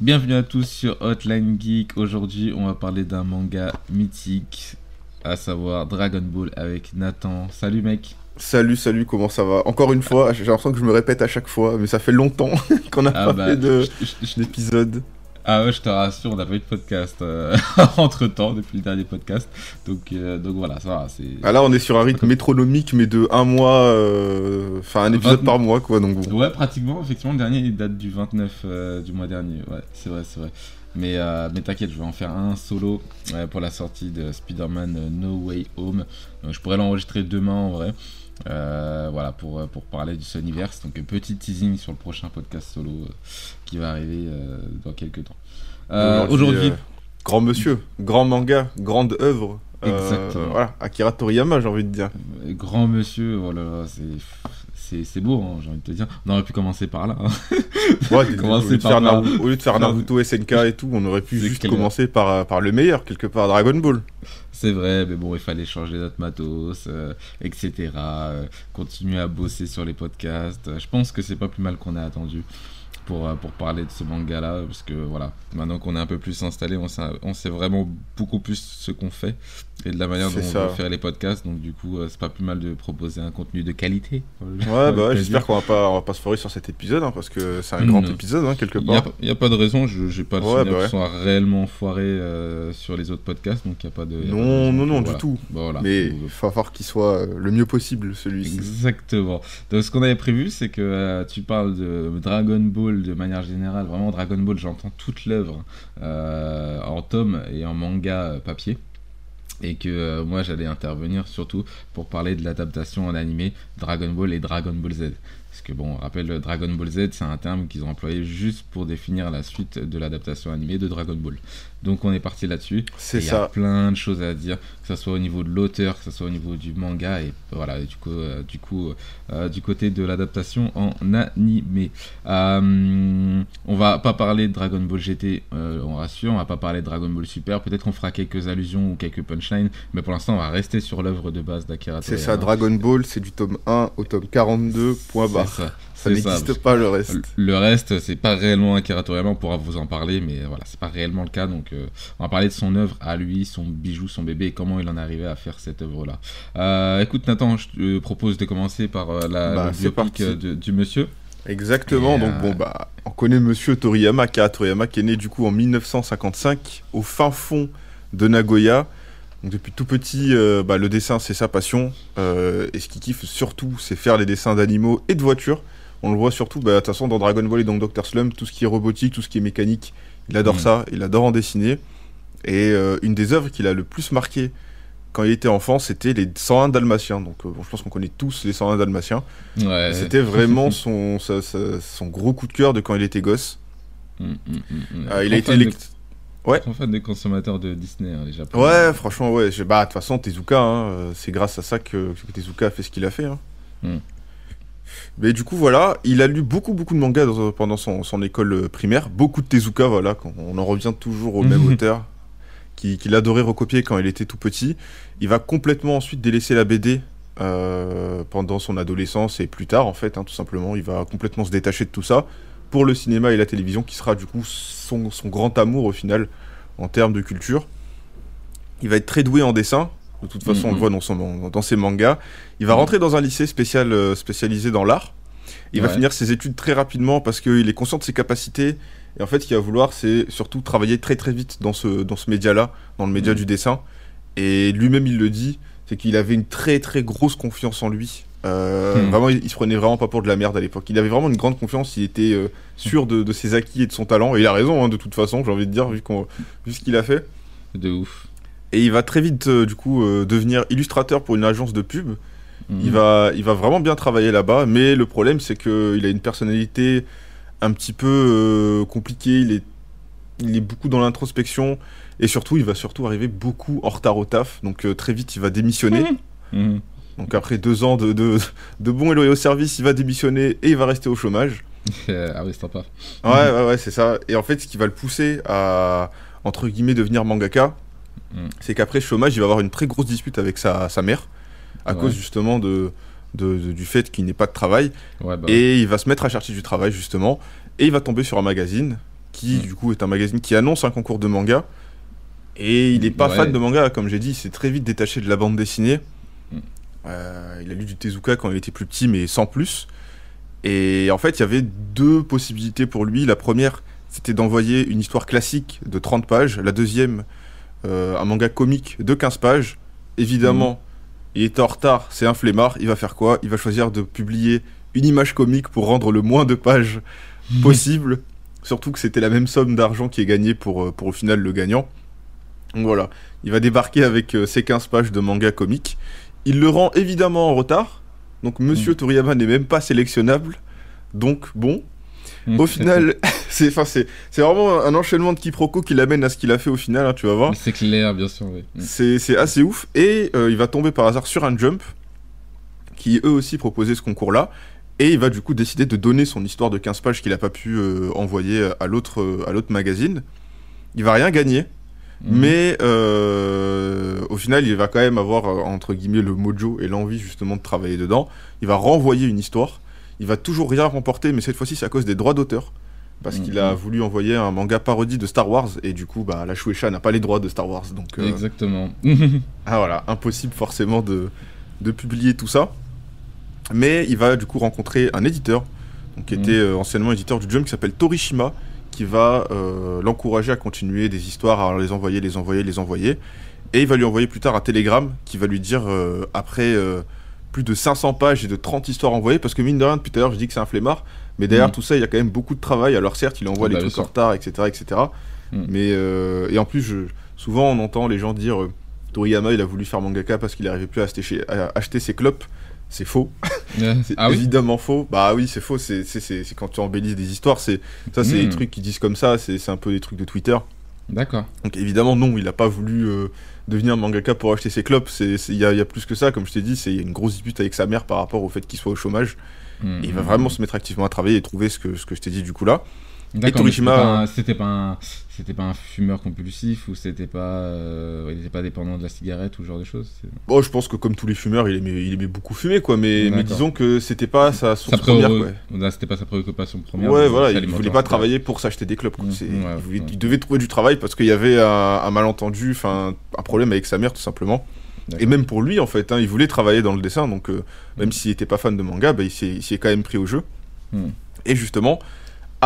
Bienvenue à tous sur Hotline Geek. Aujourd'hui, on va parler d'un manga mythique, à savoir Dragon Ball avec Nathan. Salut mec. Salut, salut, comment ça va? Encore une fois, j'ai l'impression que je me répète à chaque fois, mais ça fait longtemps qu'on a Ah pas bah, fait d'épisode. ah ouais, je te rassure, on n'a pas eu de podcast entre temps depuis le dernier podcast. Donc, euh, donc voilà, ça va. C'est... Ah là, on est sur un rythme métronomique, mais de un mois, euh, enfin un épisode 29. par mois, quoi. Donc bon. Ouais, pratiquement, effectivement, le dernier il date du 29 euh, du mois dernier. Ouais, c'est vrai, c'est vrai. Mais, euh, mais t'inquiète, je vais en faire un solo euh, pour la sortie de Spider-Man euh, No Way Home. Donc, je pourrais l'enregistrer demain en vrai. Euh, voilà, pour, euh, pour parler du Sonyverse. Donc, petit teasing sur le prochain podcast solo euh, qui va arriver euh, dans quelques temps. Aujourd'hui, grand monsieur, grand manga, grande œuvre. Exactement. voilà, Akira Toriyama, j'ai envie de dire. grand monsieur, oh là là, c'est. C'est, c'est beau, hein, j'ai envie de te dire. On aurait pu commencer par là. hein. Ouais, Commencer au, lieu de par faire là. Naruto, au lieu de faire Faire- Naruto, SNK et tout, on aurait pu juste commencer par, euh, par le meilleur, quelque part, Dragon Ball. C'est vrai, mais bon, il fallait changer notre matos, euh, etc. euh, continuer à bosser sur les podcasts. Euh, Je pense que c'est pas plus mal qu'on a attendu pour, pour parler de ce manga-là, parce que voilà, maintenant qu'on est un peu plus installé, on sait, on sait vraiment beaucoup plus ce qu'on fait et de la manière dont on veut faire les podcasts. Donc du coup, euh, c'est pas plus mal de proposer un contenu de qualité. Ouais, bah ouais, j'espère qu'on va pas, on va pas se foirer sur cet épisode, hein, parce que c'est un grand épisode, hein, quelque Il n'y a, part. pas- y a pas de raison, je j'ai pas le Ouais, souvenir bah ouais. soient réellement foirés euh, sur les autres podcasts, donc il n'y a pas de. y a pas de Non, non, non, voilà. du tout. Bah, voilà. Mais Donc, il va falloir qu'il soit euh, le mieux possible, celui-ci. Exactement. Donc ce qu'on avait prévu, c'est que euh, tu parles de Dragon Ball de manière générale. Vraiment Dragon Ball, j'entends toute l'œuvre euh, en tome et en manga euh, papier. Et que euh, moi j'allais intervenir surtout pour parler de l'adaptation en animé Dragon Ball et Dragon Ball Z. Parce que bon, on rappelle, Dragon Ball Z, c'est un terme qu'ils ont employé juste pour définir la suite de l'adaptation animée de Dragon Ball. Donc on est parti là-dessus. C'est Et Il y a ça. plein de choses à dire, que ce soit au niveau de l'auteur, que ce soit au niveau du manga, et voilà, du coup, euh, du, coup euh, du côté de l'adaptation en animé. Euh, on va pas parler de Dragon Ball GT, euh, on rassure, on va pas parler de Dragon Ball Super, peut-être qu'on fera quelques allusions ou quelques punchlines, mais pour l'instant, on va rester sur l'œuvre de base d'Akira C'est ça. Dragon Ball, c'est du tome 1 au tome 42, point barre. ça, Ça ça, n'existe pas le reste. Le- Le reste, c'est pas réellement Akira Toriyama, on pourra vous en parler, mais voilà, c'est pas réellement le cas. Donc, euh, on va parler de son œuvre à lui, son bijou, son bébé, et comment il en est arrivé à faire cette œuvre-là. Euh, écoute, Nathan, je te propose de commencer par euh, la, Bah, biopic euh, de- du monsieur. Exactement, Et, donc bon, bah, on connaît monsieur Toriyama, Akira Toriyama, qui est né du coup en 1955 au fin fond de Nagoya. Donc depuis tout petit, bah, le dessin c'est sa passion. et ce qu'il kiffe surtout, c'est faire les dessins d'animaux et de voitures. On le voit surtout, bah, de toute façon, dans Dragon Ball et dans Dr. Slump, tout ce qui est robotique, tout ce qui est mécanique, il adore Mm. ça, il adore en dessiner. Et euh, une des œuvres qu'il a le plus marqué quand il était enfant, c'était les 101 Dalmatiens. Donc euh, bon, je pense qu'on connaît tous les 101 Dalmatiens. Ouais. C'était vraiment son, sa- sa- son gros coup de cœur de quand il était gosse. Mm, mm, mm, mm. Euh, il a été fan de- Ouais. fan des consommateurs de Disney, hein, les Japonais. Ouais, franchement, ouais. je- Bah, de toute façon, Tezuka, hein, c'est grâce à ça que, que Tezuka a fait ce qu'il a fait. hein. Mais du coup, voilà, il a lu beaucoup, beaucoup de mangas dans- pendant son, son école euh, primaire. Beaucoup de Tezuka, voilà, quand on en revient toujours au même auteur qui- qu'il adorait recopier quand il était tout petit. Il va complètement ensuite délaisser la BD euh, pendant son adolescence et plus tard, en fait, hein, tout simplement. Il va complètement se détacher de tout ça pour le cinéma et la télévision, qui sera du coup son, son grand amour au final en termes de culture. Il va être très doué en dessin. De toute façon, on Mhm. le voit dans, son, dans ses mangas. Il va Mhm. rentrer dans un lycée spécial, euh, spécialisé dans l'art. Il va finir ses études très rapidement parce qu'il est conscient de ses capacités. Et en fait, ce qu'il va vouloir, c'est surtout travailler très très vite dans ce, dans ce média-là, dans le média Mhm. du dessin. Et lui-même, il le dit, c'est qu'il avait une très très grosse confiance en lui. Euh, Mhm. Vraiment, il, il se prenait vraiment pas pour de la merde à l'époque. Il avait vraiment une grande confiance, il était euh, sûr de, de ses acquis et de son talent. Et il a raison, hein, de toute façon, j'ai envie de dire, vu, qu'on- vu ce qu'il a fait. De ouf. Et il va très vite, euh, du coup, euh, devenir illustrateur pour une agence de pub. Mm. Il, va, il va vraiment bien travailler là-bas, mais le problème, c'est qu'il a une personnalité un petit peu euh, compliquée. Il est, il est beaucoup dans l'introspection. Et surtout, il va surtout arriver beaucoup en retard au taf. Donc, très vite, il va démissionner. Mhm. Donc après deux ans de, de, de bons et loyaux services, il va démissionner et il va rester au chômage. ah oui, c'est sympa. Ouais, ouais, ouais, c'est ça. Et en fait, ce qui va le pousser à, entre guillemets, devenir mangaka, Mm. c'est qu'après chômage, il va avoir une très grosse dispute avec sa, sa mère, à Ouais. cause justement de, de- de- du fait qu'il n'ait pas de travail. Ouais, bah, Et il va se mettre à chercher du travail, justement. Et il va tomber sur un magazine, qui, Mm. du coup, est un magazine qui annonce un concours de manga. Et il n'est pas Ouais. fan de manga, comme j'ai dit, il s'est très vite détaché de la bande dessinée. Mm. Euh, il a lu du Tezuka quand il était plus petit, mais sans plus. Et en fait, il y avait deux possibilités pour lui. La première, c'était d'envoyer une histoire classique de 30 pages. La deuxième, un manga comique de 15 pages. Évidemment, il était en retard, c'est un flemmard. Il va faire quoi? Il va choisir de publier une image comique pour rendre le moins de pages possible. Surtout que c'était la même somme d'argent qui est gagnée pour, euh, pour au final le gagnant. Donc voilà, il va débarquer avec euh, ses 15 pages de manga comique. Il le rend évidemment en retard. Donc Monsieur Toriyama n'est même pas sélectionnable. Donc bon, Mm. Au final, c'est vraiment un enchaînement de quiproquos qui l'amène à ce qu'il a fait au final, hein, tu vas voir. C'est clair, bien sûr, oui. Mm. C'est assez ouf. Et euh, il va tomber par hasard sur un jump qui eux aussi proposait ce concours-là. Et il va du coup décider de donner son histoire de 15 pages qu'il n'a pas pu euh, envoyer à l'autre euh, à l'autre magazine. Il va rien gagner, Mm. mais euh, au final, il va quand même avoir entre guillemets le mojo et l'envie justement de travailler dedans. Il va renvoyer une histoire. Il va toujours rien remporter, mais cette fois-ci, c'est à cause des droits d'auteur. Parce qu'il a Mhm. voulu envoyer un manga parodie de Star Wars, et du coup, bah, la Shueisha n'a pas les droits de Star Wars. Donc, euh, Exactement. ah voilà, impossible forcément de, de publier tout ça. Mais il va du coup rencontrer un éditeur, donc, qui Mhm. était euh, anciennement éditeur du Jump, qui s'appelle Torishima, qui va euh, l'encourager à continuer des histoires, à les envoyer, les envoyer, les envoyer. Et il va lui envoyer plus tard un télégramme qui va lui dire, euh, après plus de 500 pages et de 30 histoires envoyées, parce que mine de rien, depuis tout à l'heure, je dis que c'est un flemmard, mais derrière Mhm. tout ça, il y a quand même beaucoup de travail. Alors certes, il envoie Ah les bah, bien trucs en retard, etc. etc. Mhm. Mais, euh, et en plus, je, souvent on entend les gens dire... euh, Toriyama, il a voulu faire mangaka parce qu'il n'arrivait plus à acheter, chez- à acheter ses clopes. C'est faux. C'est ah oui évidemment faux. Bah oui, c'est faux. C'est c'est- c'est- c'est quand tu embellis des histoires. C'est ça, c'est des trucs qui disent comme ça. C'est c'est un peu des trucs de Twitter. D'accord. Donc évidemment, non, il n'a pas voulu euh, devenir mangaka pour acheter ses clopes. Il y, y a plus que ça. Comme je t'ai dit, c'est il y a une grosse dispute avec sa mère par rapport au fait qu'il soit au chômage. Mm. Et il va vraiment se mettre activement à travailler et trouver ce que ce que je t'ai dit du coup là. Mais Torishima, c'était pas un- C'était pas, un... c'était pas un fumeur compulsif ou c'était pas. euh, Il pas dépendant de la cigarette ou ce genre de choses Bon, je pense que comme tous les fumeurs, il aimait, il aimait beaucoup fumer quoi. Mais, mais disons que c'était pas sa source Sa première. C'était pas sa préoccupation première. Ouais, voilà, il voulait pas travailler pour s'acheter des quoi. Mm, ouais, il, voulait- ouais. il devait trouver du travail parce qu'il y avait un, un malentendu, enfin un problème avec sa mère tout simplement. Et même pour lui en fait, hein, il voulait travailler dans le dessin, donc euh, même Mm. s'il était pas fan de manga, bah, il s'est il s'y est quand même pris au jeu. Mm. Et justement,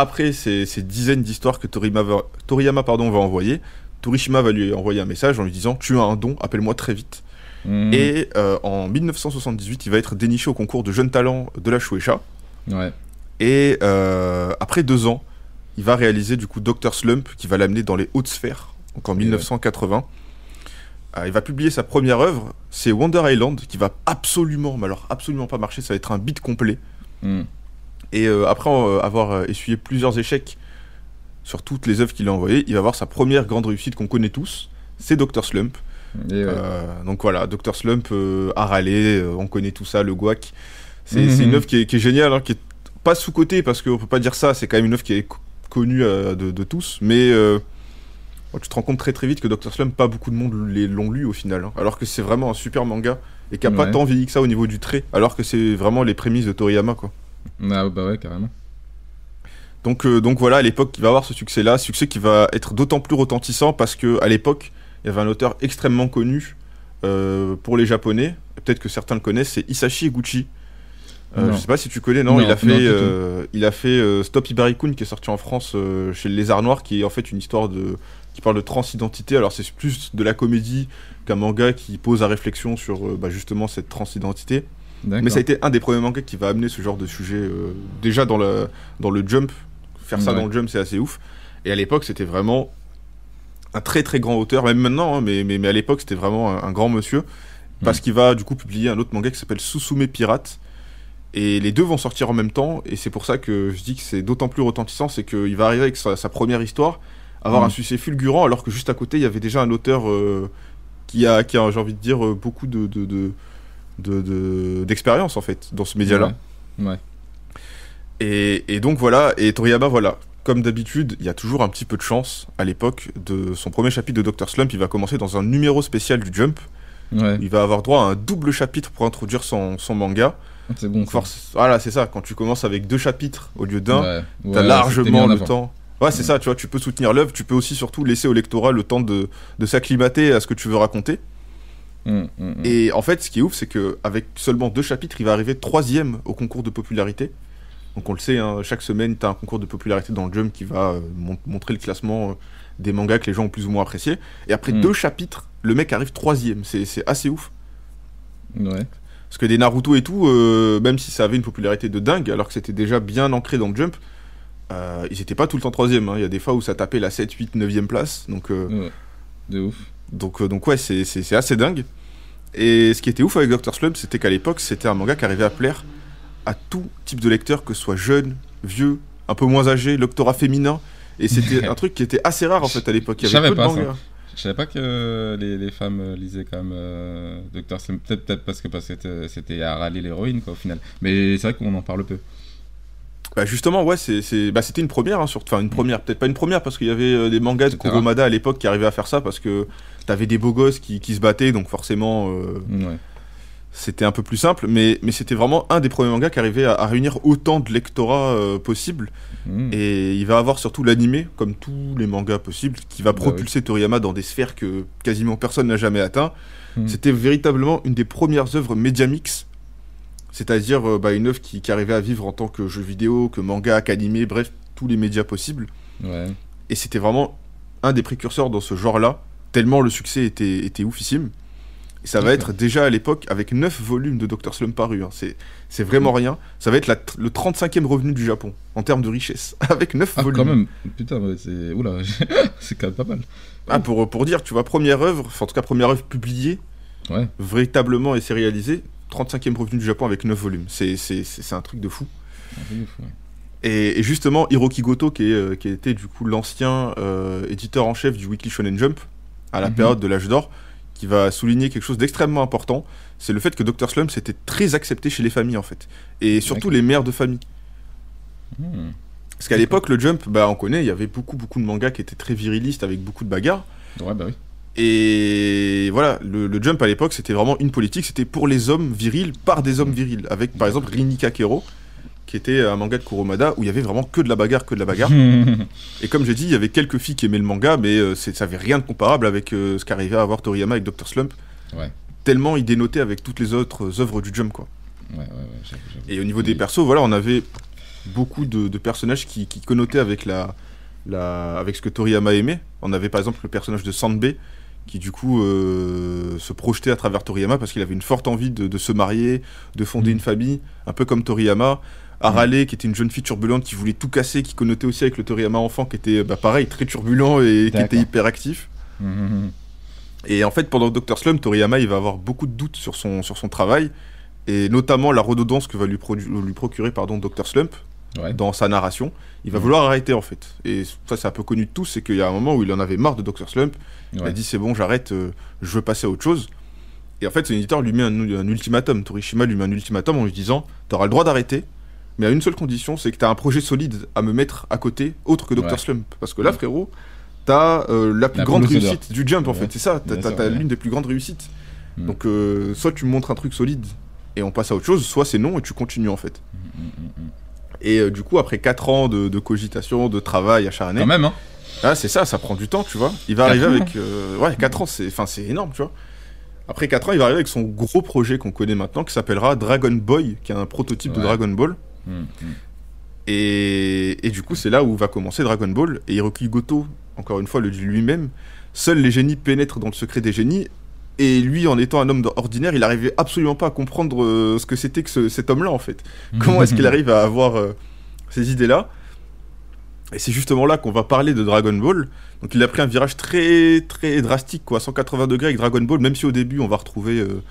après ces, ces dizaines d'histoires que Toriyama, va, Toriyama pardon, va envoyer, Torishima va lui envoyer un message en lui disant Tu as un don, appelle-moi très vite. Mm. Et euh, en 1978, il va être déniché au concours de jeunes talents de la Shueisha. Ouais. Et euh, après deux ans, il va réaliser du coup Dr Slump qui va l'amener dans les hautes sphères, donc en Et 1980. Euh, il va publier sa première œuvre, c'est Wonder Island, qui va absolument, mais alors absolument pas marcher, ça va être un beat complet. Mm. Et euh, après euh, avoir euh, essuyé plusieurs échecs sur toutes les œuvres qu'il a envoyées, il va avoir sa première grande réussite qu'on connaît tous, c'est Dr Slump. Et ouais. Donc voilà, Dr Slump euh, on connaît tout ça, le guac. C'est Mhm. c'est une œuvre qui est, qui est géniale, hein, qui est pas sous-cotée parce qu'on peut pas dire ça, c'est quand même une œuvre qui est co- connue euh, de, de tous, mais euh, tu te rends compte très très vite que Dr Slump, pas beaucoup de monde l'ont lu au final, hein, alors que c'est vraiment un super manga et qui a pas tant vieilli que ça au niveau du trait, alors que c'est vraiment les prémices de Toriyama quoi. Ah, bah ouais, carrément. Donc, euh, donc voilà, à l'époque, il va avoir ce succès-là, succès qui va être d'autant plus retentissant parce que à l'époque, il y avait un auteur extrêmement connu euh, pour les Japonais. Peut-être que certains le connaissent, c'est Isashi Eguchi. Euh, je sais pas si tu connais, non, Non, il a fait, euh, il a fait euh, Stop Ibarikun qui est sorti en France euh, chez le Lézard Noir, qui est en fait une histoire de qui parle de transidentité. Alors c'est plus de la comédie qu'un manga qui pose à réflexion sur euh, bah, justement cette transidentité. Mais ça a été un des premiers mangas qui va amener ce genre de sujet euh, déjà dans le, dans le jump. Faire ça dans le jump, c'est assez ouf. Et à l'époque, c'était vraiment un très très grand auteur, même maintenant, hein, mais, mais, mais à l'époque, c'était vraiment un, un grand monsieur. Parce qu'il va du coup publier un autre manga qui s'appelle Susume Pirate. Et les deux vont sortir en même temps. Et c'est pour ça que je dis que c'est d'autant plus retentissant c'est qu'il va arriver avec sa, sa première histoire, avoir Mm. un succès fulgurant, alors que juste à côté, il y avait déjà un auteur euh, qui a, qui a j'ai envie de dire, euh, beaucoup de, de, de, de- de- d'expérience en fait dans ce média-là. Ouais. Ouais. Et, et donc voilà, et Toriyama, voilà, comme d'habitude, il y a toujours un petit peu de chance à l'époque de son premier chapitre de Dr. Slump. Il va commencer dans un numéro spécial du Jump. Ouais. Il va avoir droit à un double chapitre pour introduire son, son manga. C'est bon. Force- voilà, c'est ça. Quand tu commences avec deux chapitres au lieu d'un, Ouais. t'as Ouais, largement en le temps. Ouais, c'est ça. Tu vois, tu peux soutenir l'œuvre. Tu peux aussi surtout laisser au lectorat le temps de, de s'acclimater à ce que tu veux raconter. Hum, hum, hum. Et en fait, ce qui est ouf, c'est que avec seulement deux chapitres, il va arriver troisième au concours de popularité. Donc on le sait, hein, chaque semaine, tu as un concours de popularité dans le Jump qui va euh, mon- montrer le classement euh, des mangas que les gens ont plus ou moins apprécié. Et après Mm. deux chapitres, le mec arrive troisième. C'est assez ouf. Ouais. Parce que des Naruto et tout, euh, même si ça avait une popularité de dingue, alors que c'était déjà bien ancré dans le Jump, ils étaient pas tout le temps troisième. hein. Il y a des fois où ça tapait la 7, 8, 9e place. Donc... Ouais. De ouf. Donc, euh, donc ouais, c'est- assez dingue. Et ce qui était ouf avec Dr. Slump, c'était qu'à l'époque, c'était un manga qui arrivait à plaire à tout type de lecteur, que ce soit jeune, vieux, un peu moins âgé, lectorat féminin. Et c'était un truc qui était assez rare en fait à l'époque. Il y Je avait savais peu de pas ça. Je savais pas que les, les femmes euh, lisaient quand même euh, Docteur Slump. Peut-être peut-être parce que parce que c'était- à râler l'héroïne quoi au final. Mais c'est vrai qu'on en parle peu. Bah justement, ouais, bah, c'était une première, hein, sur- enfin une première, peut-être pas une première parce qu'il y avait euh, des mangas de Kuromada à l'époque qui arrivaient à faire ça parce que t'avais des beaux gosses qui, qui se battaient, donc forcément euh, Ouais. c'était un peu plus simple, mais, mais c'était vraiment un des premiers mangas qui arrivait à, à réunir autant de lectorat euh, possible. Hum. Et il va avoir surtout l'animé, comme tous les mangas possibles, qui va Bah propulser Toriyama dans des sphères que quasiment personne n'a jamais atteint. Hmm. C'était véritablement une des premières œuvres Mediamix, c'est-à-dire euh, bah, une œuvre qui, qui arrivait à vivre en tant que jeu vidéo, que manga, qu'animé, bref, tous les médias possibles. Ouais. Et c'était vraiment un des précurseurs dans ce genre-là, tellement le succès était, était oufissime. Et ça va être déjà à l'époque avec 9 volumes de Dr. Slump parus. hein. C'est, c'est vraiment rien. Ça va être la le 35e revenu du Japon en termes de richesse. avec 9 Ah volumes. quand même. Putain ouais, c'est oula c'est quand même pas mal. Ah, pour, pour dire, tu vois, première œuvre, enfin, en tout cas première œuvre publiée, Ouais. véritablement et sérialisée, 35e revenu du Japon avec 9 volumes. C'est, c'est, c'est, c'est un truc de fou. Ah, c'est ouf, ouais. Et, et justement, Hiroki Goto, qui, est, euh, qui était du coup l'ancien euh, éditeur en chef du Weekly Shonen Jump, à la Mhm. période de l'âge d'or, qui va souligner quelque chose d'extrêmement important, c'est le fait que Dr. Slump c'était très accepté chez les familles en fait. Et surtout les mères de famille. Hum. Parce qu'à l'époque, le Jump, bah, on connaît, il y avait beaucoup, beaucoup de mangas qui étaient très virilistes avec beaucoup de bagarres. Ouais bah oui. Et voilà, le, le Jump à l'époque, c'était vraiment une politique, c'était pour les hommes virils, par des hommes virils. Avec par exemple Rini Kakero, qui était un manga de Kuromada où il y avait vraiment que de la bagarre, que de la bagarre. Et comme j'ai dit, il y avait quelques filles qui aimaient le manga, mais euh, ça avait rien de comparable avec euh, ce qu'arrivait à avoir Toriyama avec Dr. Slump. Ouais. Tellement il dénotait avec toutes les autres œuvres du Jump, quoi. ouais ouais. Et au niveau des persos, voilà, on avait beaucoup de, de personnages qui, qui connotaient avec, la, la, avec ce que Toriyama aimait. On avait par exemple le personnage de Sanbei, qui du coup euh, se projetait à travers Toriyama parce qu'il avait une forte envie de, de se marier, de fonder Mhm. une famille, un peu comme Toriyama. Arale, qui était une jeune fille turbulente qui voulait tout casser, qui connotait aussi avec le Toriyama enfant, qui était bah, pareil, très turbulent et qui était hyper actif. Hum, hum, hum. Et en fait, pendant Dr. Slump, Toriyama, il va avoir beaucoup de doutes sur son, sur son travail, et notamment la redondance que va lui, lui procurer pardon, Dr. Slump Ouais. dans sa narration. Il va vouloir arrêter, en fait. Et ça, c'est un peu connu de tous, c'est qu'il y a un moment où il en avait marre de Dr. Slump. Il a dit, c'est bon, j'arrête, euh, je veux passer à autre chose. Et en fait, son éditeur lui met un, un ultimatum. Torishima lui met un ultimatum en lui disant, t'auras le droit d'arrêter, mais à une seule condition, c'est que t'as un projet solide à me mettre à côté, autre que Dr. Ouais. Slump. Parce que là, frérot, t'as euh, la plus La grande réussite du Jump, en Ouais. fait. C'est ça, t'as ouais. l'une des plus grandes réussites. Mm. Donc, euh, soit tu me montres un truc solide et on passe à autre chose, soit c'est non et tu continues, en fait. Hum. Et euh, du coup, après 4 ans de, de cogitation, de travail acharné, Quand même hein. ah, c'est ça, ça prend du temps, tu vois. Il va arriver ans. avec. euh, ouais, 4 ans, c'est énorme, tu vois. Après 4 ans, il va arriver avec son gros projet qu'on connaît maintenant qui s'appellera Dragon Boy, qui est un prototype de. Dragon Ball. Hum, hum. Et, et du coup, c'est là où va commencer Dragon Ball. Et Hiroki Goto, encore une fois, le dit lui-même seuls les génies pénètrent dans le secret des génies. Et lui, en étant un homme ordinaire, il arrivait absolument pas à comprendre euh, ce que c'était que ce- cet homme-là, en fait. Comment est-ce qu'il arrive à avoir euh, ces idées-là? Et c'est justement là qu'on va parler de Dragon Ball. Donc il a pris un virage très très drastique, quoi, 180 degrés avec Dragon Ball, même si au début on va retrouver euh,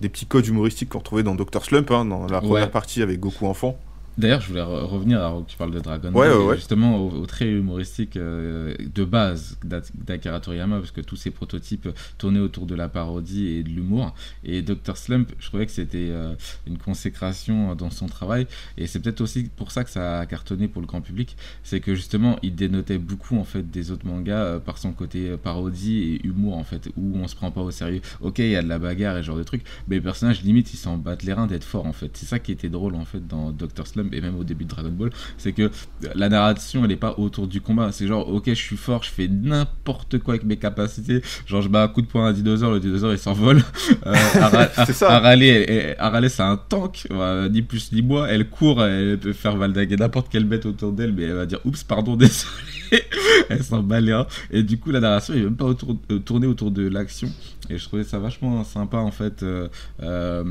des petits codes humoristiques qu'on retrouvait dans Dr. Slump, hein, dans la première Ouais. partie avec Goku enfant. D'ailleurs, je voulais re- revenir alors que tu parles de Dragon Ouais, Ball, ouais, ouais. justement au, au trait humoristique euh, de base d'A- d'Akira Toriyama, parce que tous ces prototypes tournaient autour de la parodie et de l'humour. Et Dr. Slump, je trouvais que c'était euh, une consécration dans son travail, et c'est peut-être aussi pour ça que ça a cartonné pour le grand public, c'est que justement, il dénotait beaucoup en fait des autres mangas euh, par son côté parodie et humour en fait, où on se prend pas au sérieux. Ok, il y a de la bagarre et ce genre de trucs, mais les personnages limite ils s'en battent les reins d'être forts en fait. C'est ça qui était drôle en fait dans Dr. Slump et même au début de Dragon Ball, c'est que la narration elle est pas autour du combat. C'est genre ok je suis fort, je fais n'importe quoi avec mes capacités. Genre je bats un coup de poing à un dinosaure, le dinosaure il s'envole. Euh, Ara- C'est ça. Arale, elle- elle- Arale, c'est un tank, voilà, ni plus ni moins. Elle court, elle peut faire valdaguer n'importe quelle bête autour d'elle, mais elle va dire oups pardon désolé. elle s'en bat les. Et du coup la narration est même pas autour, euh, tournée autour de l'action. Et je trouvais ça vachement sympa en fait euh, euh,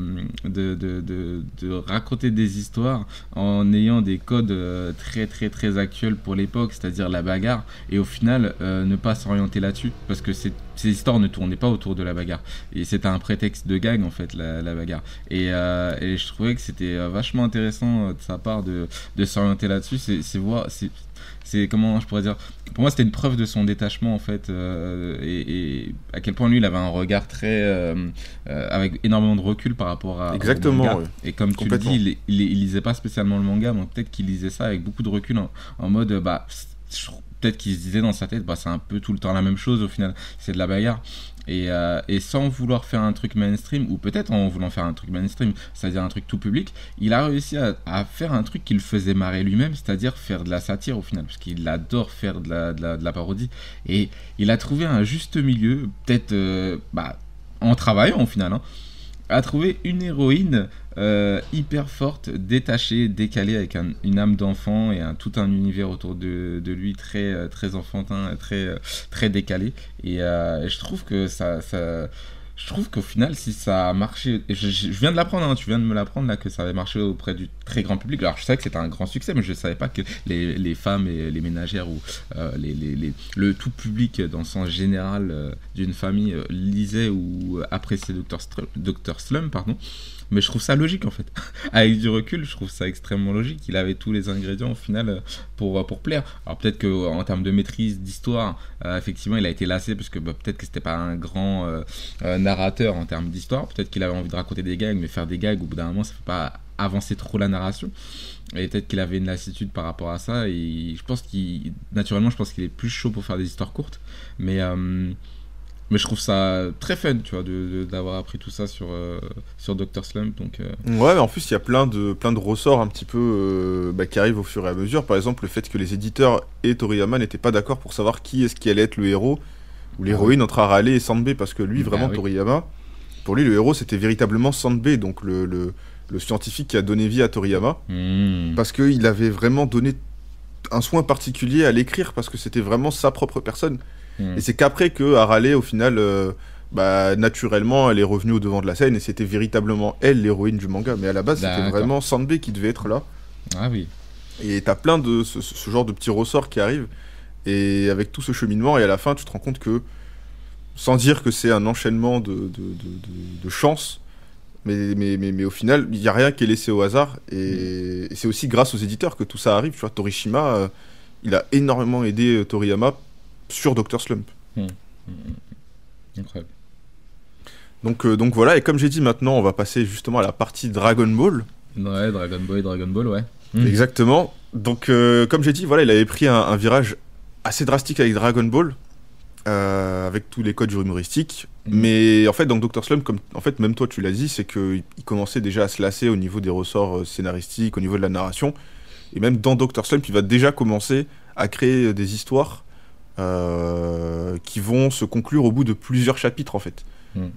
de, de, de, de raconter des histoires en ayant des codes euh, très très très actuels pour l'époque, c'est-à-dire la bagarre, et au final euh, ne pas s'orienter là-dessus, parce que ces histoires ne tournaient pas autour de la bagarre. Et c'était un prétexte de gag en fait, la, bagarre. Et, euh, et je trouvais que c'était vachement intéressant de sa part de, de s'orienter là-dessus. C'est voir, c'est comment je pourrais dire. Pour moi, c'était une preuve de son détachement en fait, euh, et, et à quel point lui, il avait un regard très euh, euh, avec énormément de recul par rapport à au Exactement, manga. ouais. Et comme tu le dis, il, il, il lisait pas spécialement le manga, mais peut-être qu'il lisait ça avec beaucoup de recul en, en mode bah je- peut-être qu'il se disait dans sa tête bah c'est un peu tout le temps la même chose au final, c'est de la bagarre. Et, euh, et sans vouloir faire un truc mainstream, ou peut-être en voulant faire un truc mainstream, c'est-à-dire un truc tout public, il a réussi à, faire un truc qui le faisait marrer lui-même, c'est-à-dire faire de la satire au final, parce qu'il adore faire de la, de la, de la parodie. Et il a trouvé un juste milieu, peut-être euh, bah, en travaillant au final, hein, a trouvé une héroïne euh, hyper forte, détachée, décalée, avec un- une âme d'enfant et un, tout un univers autour de, lui très, euh, très enfantin, très, euh, très décalé. Et, je trouve que ça, je trouve qu'au final, si ça a marché, je, viens de l'apprendre, hein, tu viens de me l'apprendre là, que ça avait marché auprès du très grand public. Alors je savais que c'était un grand succès, mais je ne savais pas que les, femmes et les ménagères ou le tout public dans le sens général d'une famille euh, lisait ou appréciait Dr. Str- Dr. Slum, pardon. Mais je trouve ça logique en fait. Avec du recul, je trouve ça extrêmement logique. Il avait tous les ingrédients au final euh, pour, pour plaire. Alors peut-être qu'en termes de maîtrise d'histoire, euh, effectivement, il a été lassé parce que bah, peut-être que c'était pas un grand euh, euh, narrateur en termes d'histoire. Peut-être qu'il avait envie de raconter des gags, mais faire des gags au bout d'un moment, ça fait pas avancer trop la narration. Et peut-être qu'il avait une lassitude par rapport à ça. Et je pense qu'il, naturellement, je pense qu'il est plus chaud pour faire des histoires courtes. Mais, euh, mais je trouve ça très fun, tu vois, de- de- d'avoir appris tout ça sur, euh, sur Dr. Slump. Donc, euh, Ouais, mais en plus, il y a plein de, plein de ressorts un petit peu euh, bah, qui arrivent au fur et à mesure. Par exemple, le fait que les éditeurs et Toriyama n'étaient pas d'accord pour savoir qui est-ce qui allait être le héros ou l'héroïne entre Arale et Sanbei. Parce que lui, Bah vraiment, oui. Toriyama, pour lui, le héros, c'était véritablement Sanbei, donc le, le, le scientifique qui a donné vie à Toriyama. hmm. Parce qu'il avait vraiment donné un soin particulier à l'écrire, parce que c'était vraiment sa propre personne. Hmm. Et c'est qu'après que Harale, au final, euh, bah, naturellement, elle est revenue au devant de la scène et c'était véritablement elle l'héroïne du manga. Mais à la base, c'était vraiment Sanbei qui devait être là. Ah oui. Et t'as plein de ce, genre de petits ressorts qui arrivent. Et avec tout ce cheminement, et à la fin, tu te rends compte que, sans dire que c'est un enchaînement de, de, de, de- chances, mais, mais, mais, mais au final, il n'y a rien qui est laissé au hasard. Et, et c'est aussi grâce aux éditeurs que tout ça arrive. Tu vois, Torishima, euh, il a énormément aidé euh, Toriyama sur Dr. Slump. Incroyable. Donc, euh, donc voilà, et comme j'ai dit maintenant, on va passer justement à la partie Dragon Ball. Ouais, Dragon Ball, Dragon Ball, ouais. Hmm. Exactement. Donc, euh, comme j'ai dit, voilà, il avait pris un, un virage assez drastique avec Dragon Ball, euh, avec tous les codes humoristiques. Mais en fait, dans Dr. Slump, comme en fait même toi tu l'as dit, c'est qu'il il commençait déjà à se lasser au niveau des ressorts scénaristiques, au niveau de la narration. Et même dans Dr. Slump, il va déjà commencer à créer des histoires euh, qui vont se conclure au bout de plusieurs chapitres en fait. Mhm.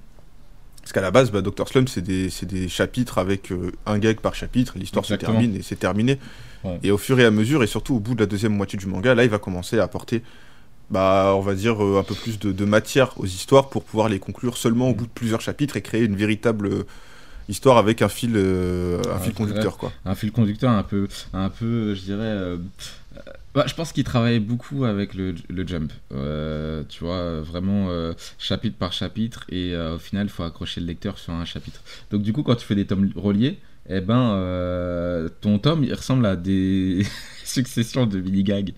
Parce qu'à la base, bah, Dr. Slump, c'est des, chapitres avec euh, un gag par chapitre, l'histoire se termine et c'est terminé. Ouais. Et au fur et à mesure, et surtout au bout de la deuxième moitié du manga, là, il va commencer à apporter, bah, on va dire, euh, un peu plus de, de matière aux histoires pour pouvoir les conclure seulement au bout de plusieurs chapitres et créer une véritable, histoire avec un fil, euh, un fil conducteur, quoi. un fil conducteur un peu, un peu, je dirais. Bah, je pense qu'il travaillait beaucoup avec le, le jump. Euh, tu vois, vraiment euh, chapitre par chapitre, et euh, au final, il faut accrocher le lecteur sur un chapitre. Donc, du coup, quand tu fais des tomes reliés, eh ben, euh, ton tome, il ressemble à des successions de mini-gags.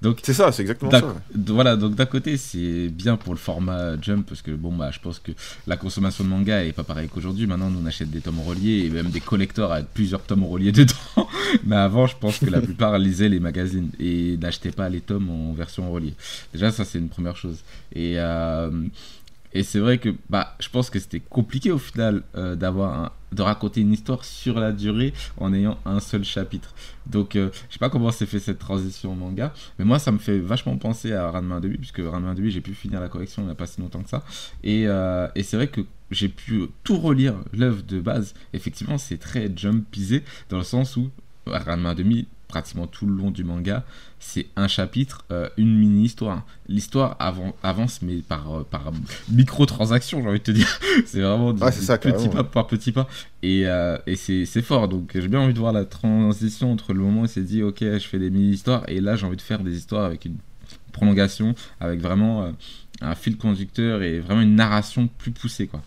Donc, C'est ça, c'est exactement ça. ouais. Voilà, donc d'un côté, c'est bien pour le format Jump, parce que bon, bah, je pense que la consommation de manga est pas pareille qu'aujourd'hui. Maintenant, nous, on achète des tomes reliés et même des collecteurs avec plusieurs tomes reliés dedans. Mais avant, je pense que la plupart lisaient les magazines et n'achetaient pas les tomes en version reliée. Déjà, ça, c'est une première chose. Et, euh, et c'est vrai que bah, je pense que c'était compliqué au final euh, d'avoir de raconter une histoire sur la durée en ayant un seul chapitre. Donc, euh, je sais pas comment s'est fait cette transition au manga, mais moi, ça me fait vachement penser à Ranma 2 puisque Ranma 2 j'ai pu finir la collection il n'y a pas si longtemps que ça. Et, euh, et c'est vrai que j'ai pu tout relire l'œuvre de base. Effectivement, c'est très jumpisé dans le sens où Ranma 2000, pratiquement tout le long du manga, c'est un chapitre, euh, une mini-histoire. L'histoire avan- avance, mais par, euh, par micro-transaction, j'ai envie de te dire. c'est vraiment du, Ouais, ça, petit carrément. pas par petit pas. Et, euh, et c'est c'est fort. Donc j'ai bien envie de voir la transition entre le moment où il s'est dit, ok, je fais des mini-histoires, et là j'ai envie de faire des histoires avec une prolongation, avec vraiment un fil conducteur et vraiment une narration plus poussée, quoi.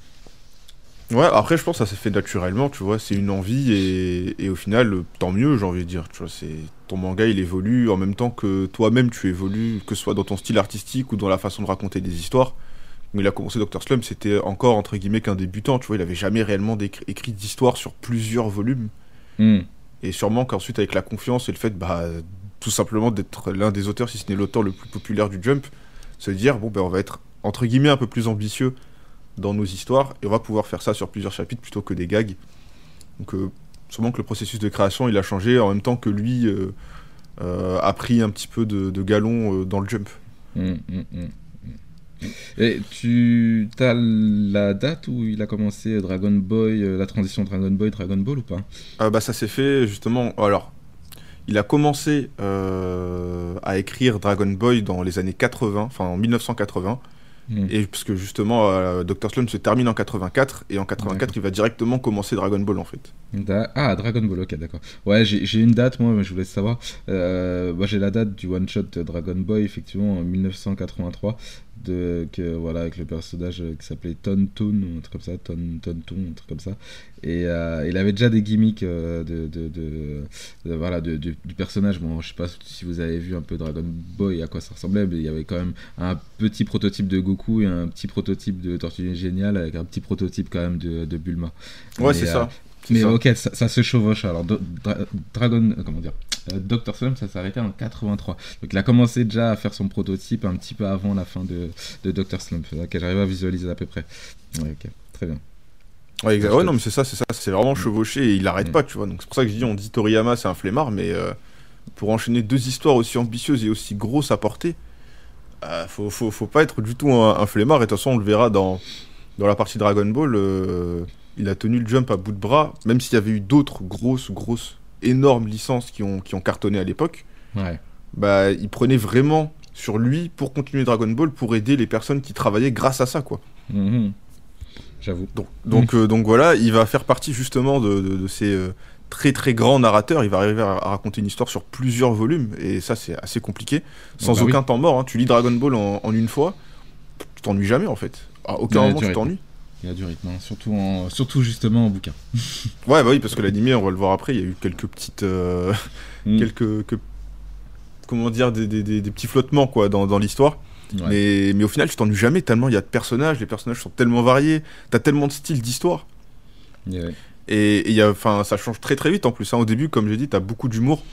Ouais, après, je pense que ça s'est fait naturellement, tu vois. C'est une envie et, et au final, tant mieux, j'ai envie de dire. Tu vois, c'est ton manga, il évolue en même temps que toi-même, tu évolues, que ce soit dans ton style artistique ou dans la façon de raconter des histoires. Mais il a commencé Dr. Slum, c'était encore entre guillemets qu'un débutant, tu vois. Il avait jamais réellement écrit d'histoire sur plusieurs volumes. Hmm. Et sûrement qu'ensuite, avec la confiance et le fait, bah, tout simplement d'être l'un des auteurs, si ce n'est l'auteur le plus populaire du Jump, se dire, bon, ben, on va être, entre guillemets, un peu plus ambitieux dans nos histoires, et on va pouvoir faire ça sur plusieurs chapitres plutôt que des gags. Donc, euh, sûrement que le processus de création, il a changé en même temps que lui euh, euh, a pris un petit peu de, de galon dans le Jump. Hmm, hmm, hmm. Et tu as la date où il a commencé Dragon Boy, la transition Dragon Boy, Dragon Ball ou pas? Ah bah ça s'est fait justement. Alors, il a commencé à écrire Dragon Boy dans les années 80, enfin en 1980, Hmm. et parce que justement euh, Dr Slum se termine en 84 et en 84 D'accord. il va directement commencer Dragon Ball en fait. Da- Ah, Dragon Ball, ok, d'accord. Ouais, j'ai une date, moi, mais je voulais savoir. Euh, moi, j'ai la date du one-shot de Dragon Boy, effectivement, en 1983, de, que, voilà, avec le personnage euh, qui s'appelait Ton Toon, ou un truc comme ça, Ton, Ton Toon, un truc comme ça. Et euh, il avait déjà des gimmicks euh, de, de, de- de- voilà, du personnage. Bon, je sais pas si vous avez vu un peu Dragon Boy, à quoi ça ressemblait, mais il y avait quand même un petit prototype de Goku et un petit prototype de Tortue Géniale, avec un petit prototype quand même de, Bulma. Ouais c'est euh, ça. Mais ça. ok, ça, ça se chevauche. Alors, Do- Dra- Dragon, euh, comment dire, euh, Dr. Slum, ça s'est arrêté en 83. Donc, il a commencé déjà à faire son prototype un petit peu avant la fin de, de Dr. Slump. Ok, j'arrive à visualiser à peu près. Ouais, ok, très bien. Ouais, exact. non mais c'est ça, c'est ça, c'est vraiment chevauché et il arrête Mm. pas, tu vois. Donc c'est pour ça que je dis on dit Toriyama c'est un flemmard, mais euh, pour enchaîner deux histoires aussi ambitieuses et aussi grosses à porter, euh, faut, faut, faut pas être du tout un, un flemmard. Et de toute façon on le verra dans, dans la partie Dragon Ball, il a tenu le jump à bout de bras, même s'il y avait eu d'autres grosses, grosses, énormes licences qui ont, qui ont cartonné à l'époque. Ouais. Bah, il prenait vraiment sur lui pour continuer Dragon Ball, pour aider les personnes qui travaillaient grâce à ça, quoi. Mhm. J'avoue. Donc, donc, euh, donc voilà, il va faire partie justement de, de- de ces euh, très très grands narrateurs. Il va arriver à, à raconter une histoire sur plusieurs volumes, et ça c'est assez compliqué, sans bah oui. aucun temps mort. hein. Tu lis Dragon Ball en, en une fois, tu t'ennuies jamais en fait. À aucun moment tu t'ennuies. Il y a du rythme, hein, surtout, en, surtout justement en bouquin. Ouais, bah oui, parce que l'animé, on va le voir après, il y a eu quelques petites. euh, Mm. quelques. que- comment dire, des, des- des- des petits flottements quoi dans, dans l'histoire. Ouais. Mais, mais au final, tu t'ennuies jamais tellement il y a de personnages, les personnages sont tellement variés, t'as tellement de styles d'histoire. Yeah. Et et y a, enfin, ça change très très vite en plus. hein. Au début, comme j'ai dit, t'as beaucoup d'humour.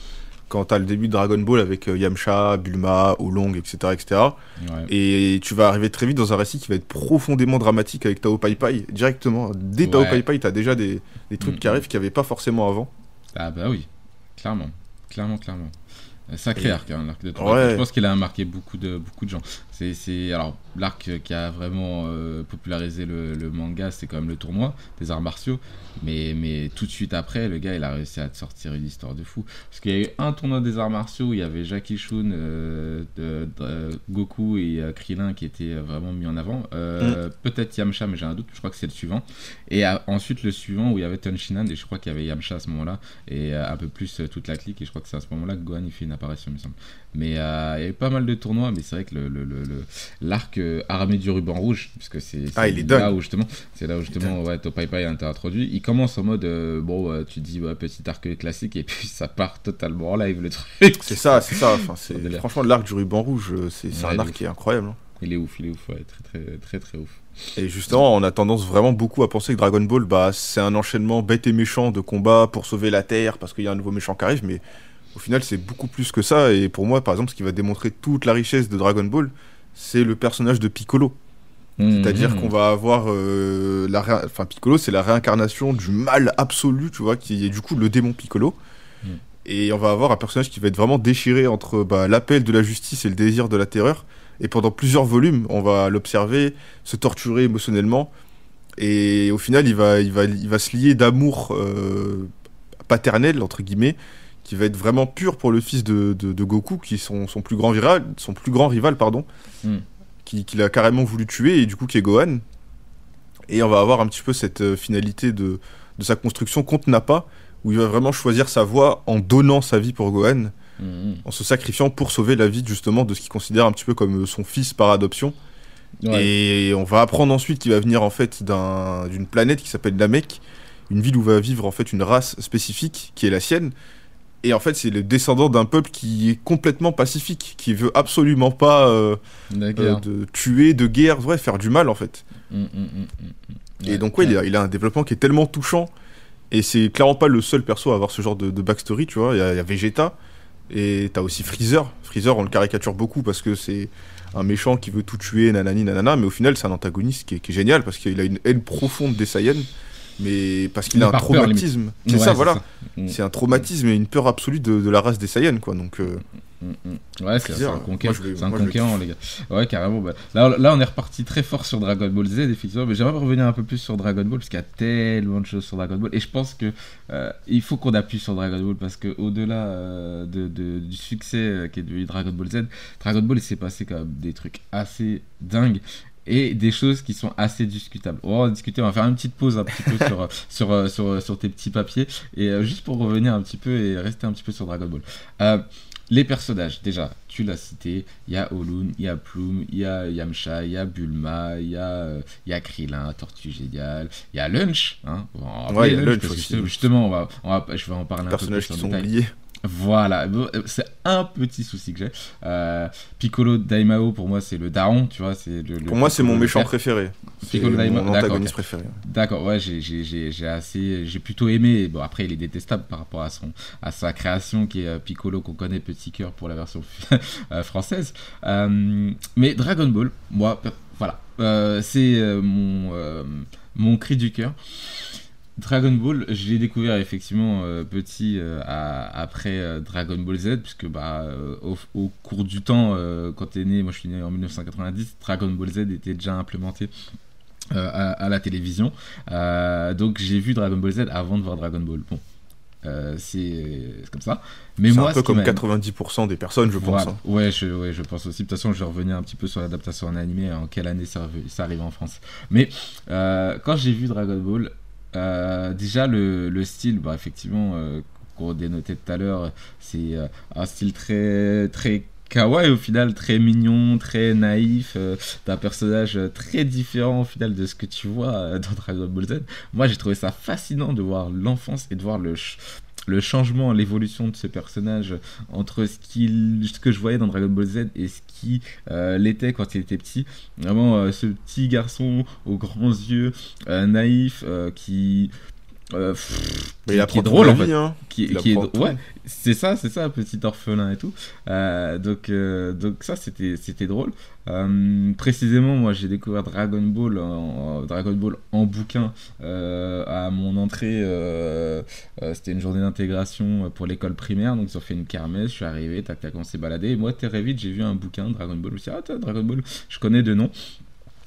Quand t'as le début de Dragon Ball avec euh, Yamcha, Bulma, Oolong, etc., etc. Ouais. Et tu vas arriver très vite dans un récit qui va être profondément dramatique avec Tao Pai Pai. Directement, dès Tao Ouais. Pai Pai, t'as déjà des, des trucs qui arrivent qu'il n'y avait pas forcément avant. Ah bah oui, clairement, clairement, clairement. Euh, Sacré Et- arc, hein, l'arc de Toriyama. Ouais. Je pense qu'il a marqué beaucoup de, beaucoup de gens. C'est, alors l'arc qui a vraiment euh, popularisé le, le manga, c'est quand même le tournoi des arts martiaux. Mais, mais tout de suite après, le gars, il a réussi à te sortir une histoire de fou. Parce qu'il y a eu un tournoi des arts martiaux où il y avait Jackie Chun, euh, de- de- Goku et euh, Krillin qui étaient vraiment mis en avant. Euh, Peut-être Yamcha, mais j'ai un doute. Je crois que c'est le suivant. Et ensuite le suivant où il y avait Tenshinhan et je crois qu'il y avait Yamcha à ce moment-là et un peu plus toute la clique. Et je crois que c'est à ce moment-là que Gohan il fait une apparition, il me semble. Mais euh, il y avait pas mal de tournois, mais c'est vrai que le, le, le- le- l'arc euh, armé du ruban rouge, puisque c'est, Ah, là où justement, c'est là où justement ouais, Topai Pai a été introduit. Il commence en mode euh, bon, tu dis ouais, petit arc classique et puis ça part totalement en live le truc. C'est ça, c'est ça. Enfin. Franchement, l'arc du ruban rouge, c'est, Ouais, un arc qui est incroyable. hein. Il est ouf, il est ouf, ouais, très très très très ouf. Et justement, on a tendance vraiment beaucoup à penser que Dragon Ball, bah, c'est un enchaînement bête et méchant de combats pour sauver la Terre parce qu'il y a un nouveau méchant qui arrive, mais au final, c'est beaucoup plus que ça. Et pour moi, par exemple, ce qui va démontrer toute la richesse de Dragon Ball, c'est le personnage de Piccolo. C'est-à-dire Mhm. qu'on va avoir euh, la ré- enfin Piccolo, c'est la réincarnation du mal absolu, tu vois, qui est du coup le démon Piccolo. Mm. Et on va avoir un personnage qui va être vraiment déchiré entre bah, l'appel de la justice et le désir de la terreur. Et pendant plusieurs volumes, on va l'observer, se torturer émotionnellement. Et au final, il va, il va, il va se lier d'amour euh, paternel, entre guillemets, qui va être vraiment pur pour le fils de, de- de Goku, qui est son, son plus grand rival, son plus grand rival, pardon, Mm. qui- qu'il a carrément voulu tuer, et du coup qui est Gohan. Et on va avoir un petit peu cette euh, finalité de, de sa construction contre Nappa, où il va vraiment choisir sa voie en donnant sa vie pour Gohan, Mhm. en se sacrifiant pour sauver la vie justement de ce qu'il considère un petit peu comme euh, son fils par adoption. Ouais. Et on va apprendre ensuite qu'il va venir en fait d'un- d'une planète qui s'appelle Namek, une ville où va vivre en fait une race spécifique qui est la sienne. Et en fait, c'est le descendant d'un peuple qui est complètement pacifique, qui veut absolument pas euh, euh, de tuer, de guerre, ouais, faire du mal en fait. Mhm, mhm, mhm. Et donc ouais, il a, il a un développement qui est tellement touchant. Et c'est clairement pas le seul perso à avoir ce genre de, de backstory, tu vois. Il y, a- il y a Vegeta, et t'as aussi Freezer. Freezer, on le caricature beaucoup parce que c'est un méchant qui veut tout tuer, nanani, nanana, mais au final, c'est un antagoniste qui est, qui est génial parce qu'il a une haine profonde des Saiyans, mais parce qu'il a un traumatisme. C'est Ouais, ça, voilà. Mm. C'est un traumatisme et une peur absolue de, de la race des Saiyans, quoi. Donc, euh, Mm, mm. Ouais, c'est un conquérant, un les gars. Ouais, carrément. bah, Là, là, on est reparti très fort sur Dragon Ball Z, effectivement. Mais j'aimerais revenir un peu plus sur Dragon Ball, parce qu'il y a tellement de choses sur Dragon Ball. Et je pense que euh, il faut qu'on appuie sur Dragon Ball, parce que au-delà euh, de, de- du succès qui est devenu Dragon Ball Z, Dragon Ball, il s'est passé quand même des trucs assez dingues. Et des choses qui sont assez discutables. On va en discuter, on va faire une petite pause un petit peu sur, sur, sur, sur tes petits papiers. Et euh, juste pour revenir un petit peu et rester un petit peu sur Dragon Ball. Euh, les personnages, déjà, tu l'as cité, il y a Olun, il y a Plume, il y a Yamcha, il y a Bulma, il y, a, euh, y a Krillin, Tortue Géniale, il y a Lunch. Hein, on va Ouais, rappeler il y a Lunch parce que aussi. justement- on va, on va, je vais en parler un peu plus personnages en qui sont détail. oubliés. Voilà, euh, c'est un petit souci que j'ai. Euh, Piccolo Daimao, pour moi, c'est le daron, tu vois. c'est le, le Pour moi, c'est mon méchant préféré. Piccolo Daima- mon d'accord, antagoniste préféré. D'accord, ouais, j'ai- j'ai j'ai- j'ai assez, j'ai plutôt aimé. Bon, après, il est détestable par rapport à son, à sa création qui est euh, Piccolo qu'on connaît Petit cœur pour la version euh, française. Euh, mais Dragon Ball, moi, voilà, euh, c'est mon, mon cri du cœur. Dragon Ball, je l'ai découvert effectivement euh, petit euh, à- après euh, Dragon Ball Z, puisque bah, au, au cours du temps, quand t'es né, moi je suis né en 1990, Dragon Ball Z était déjà implémenté à, à la télévision. Donc j'ai vu Dragon Ball Z avant de voir Dragon Ball. Bon, euh, c'est comme ça. Mais moi, un peu comme m'a- 90% des personnes, je pense. voilà. hein. Ouais, je, ouais, je pense aussi. De toute façon, je vais revenir un petit peu sur l'adaptation en animé, en quelle année ça, arrive- ça arrive en France. Mais euh, quand j'ai vu Dragon Ball, déjà le, le style, bah, effectivement, euh, qu'on dénotait tout à l'heure, c'est euh, un style très, très kawaii au final, très mignon, très naïf, euh, d'un personnage euh, très différent au final de ce que tu vois euh, dans Dragon Ball Z. Moi, j'ai trouvé ça fascinant de voir l'enfance et de voir le, le changement, l'évolution de ce personnage entre ce que je voyais dans Dragon Ball Z et ce euh, l'était quand il était petit. Vraiment, euh, ce petit garçon aux grands yeux, euh, naïf, qui euh, pff, Mais il qui est drôle en vie, fait. hein. qui, qui est tout. ouais c'est ça c'est ça petit orphelin et tout Euh, donc euh, donc ça c'était c'était drôle Euh, précisément moi j'ai découvert Dragon Ball en, Dragon Ball en bouquin euh, à mon entrée euh, euh, c'était une journée d'intégration pour l'école primaire donc ils ont fait une kermesse je suis arrivé tac tac on s'est baladé et moi très vite j'ai vu un bouquin Dragon Ball je me suis dit ah Dragon Ball je connais de nom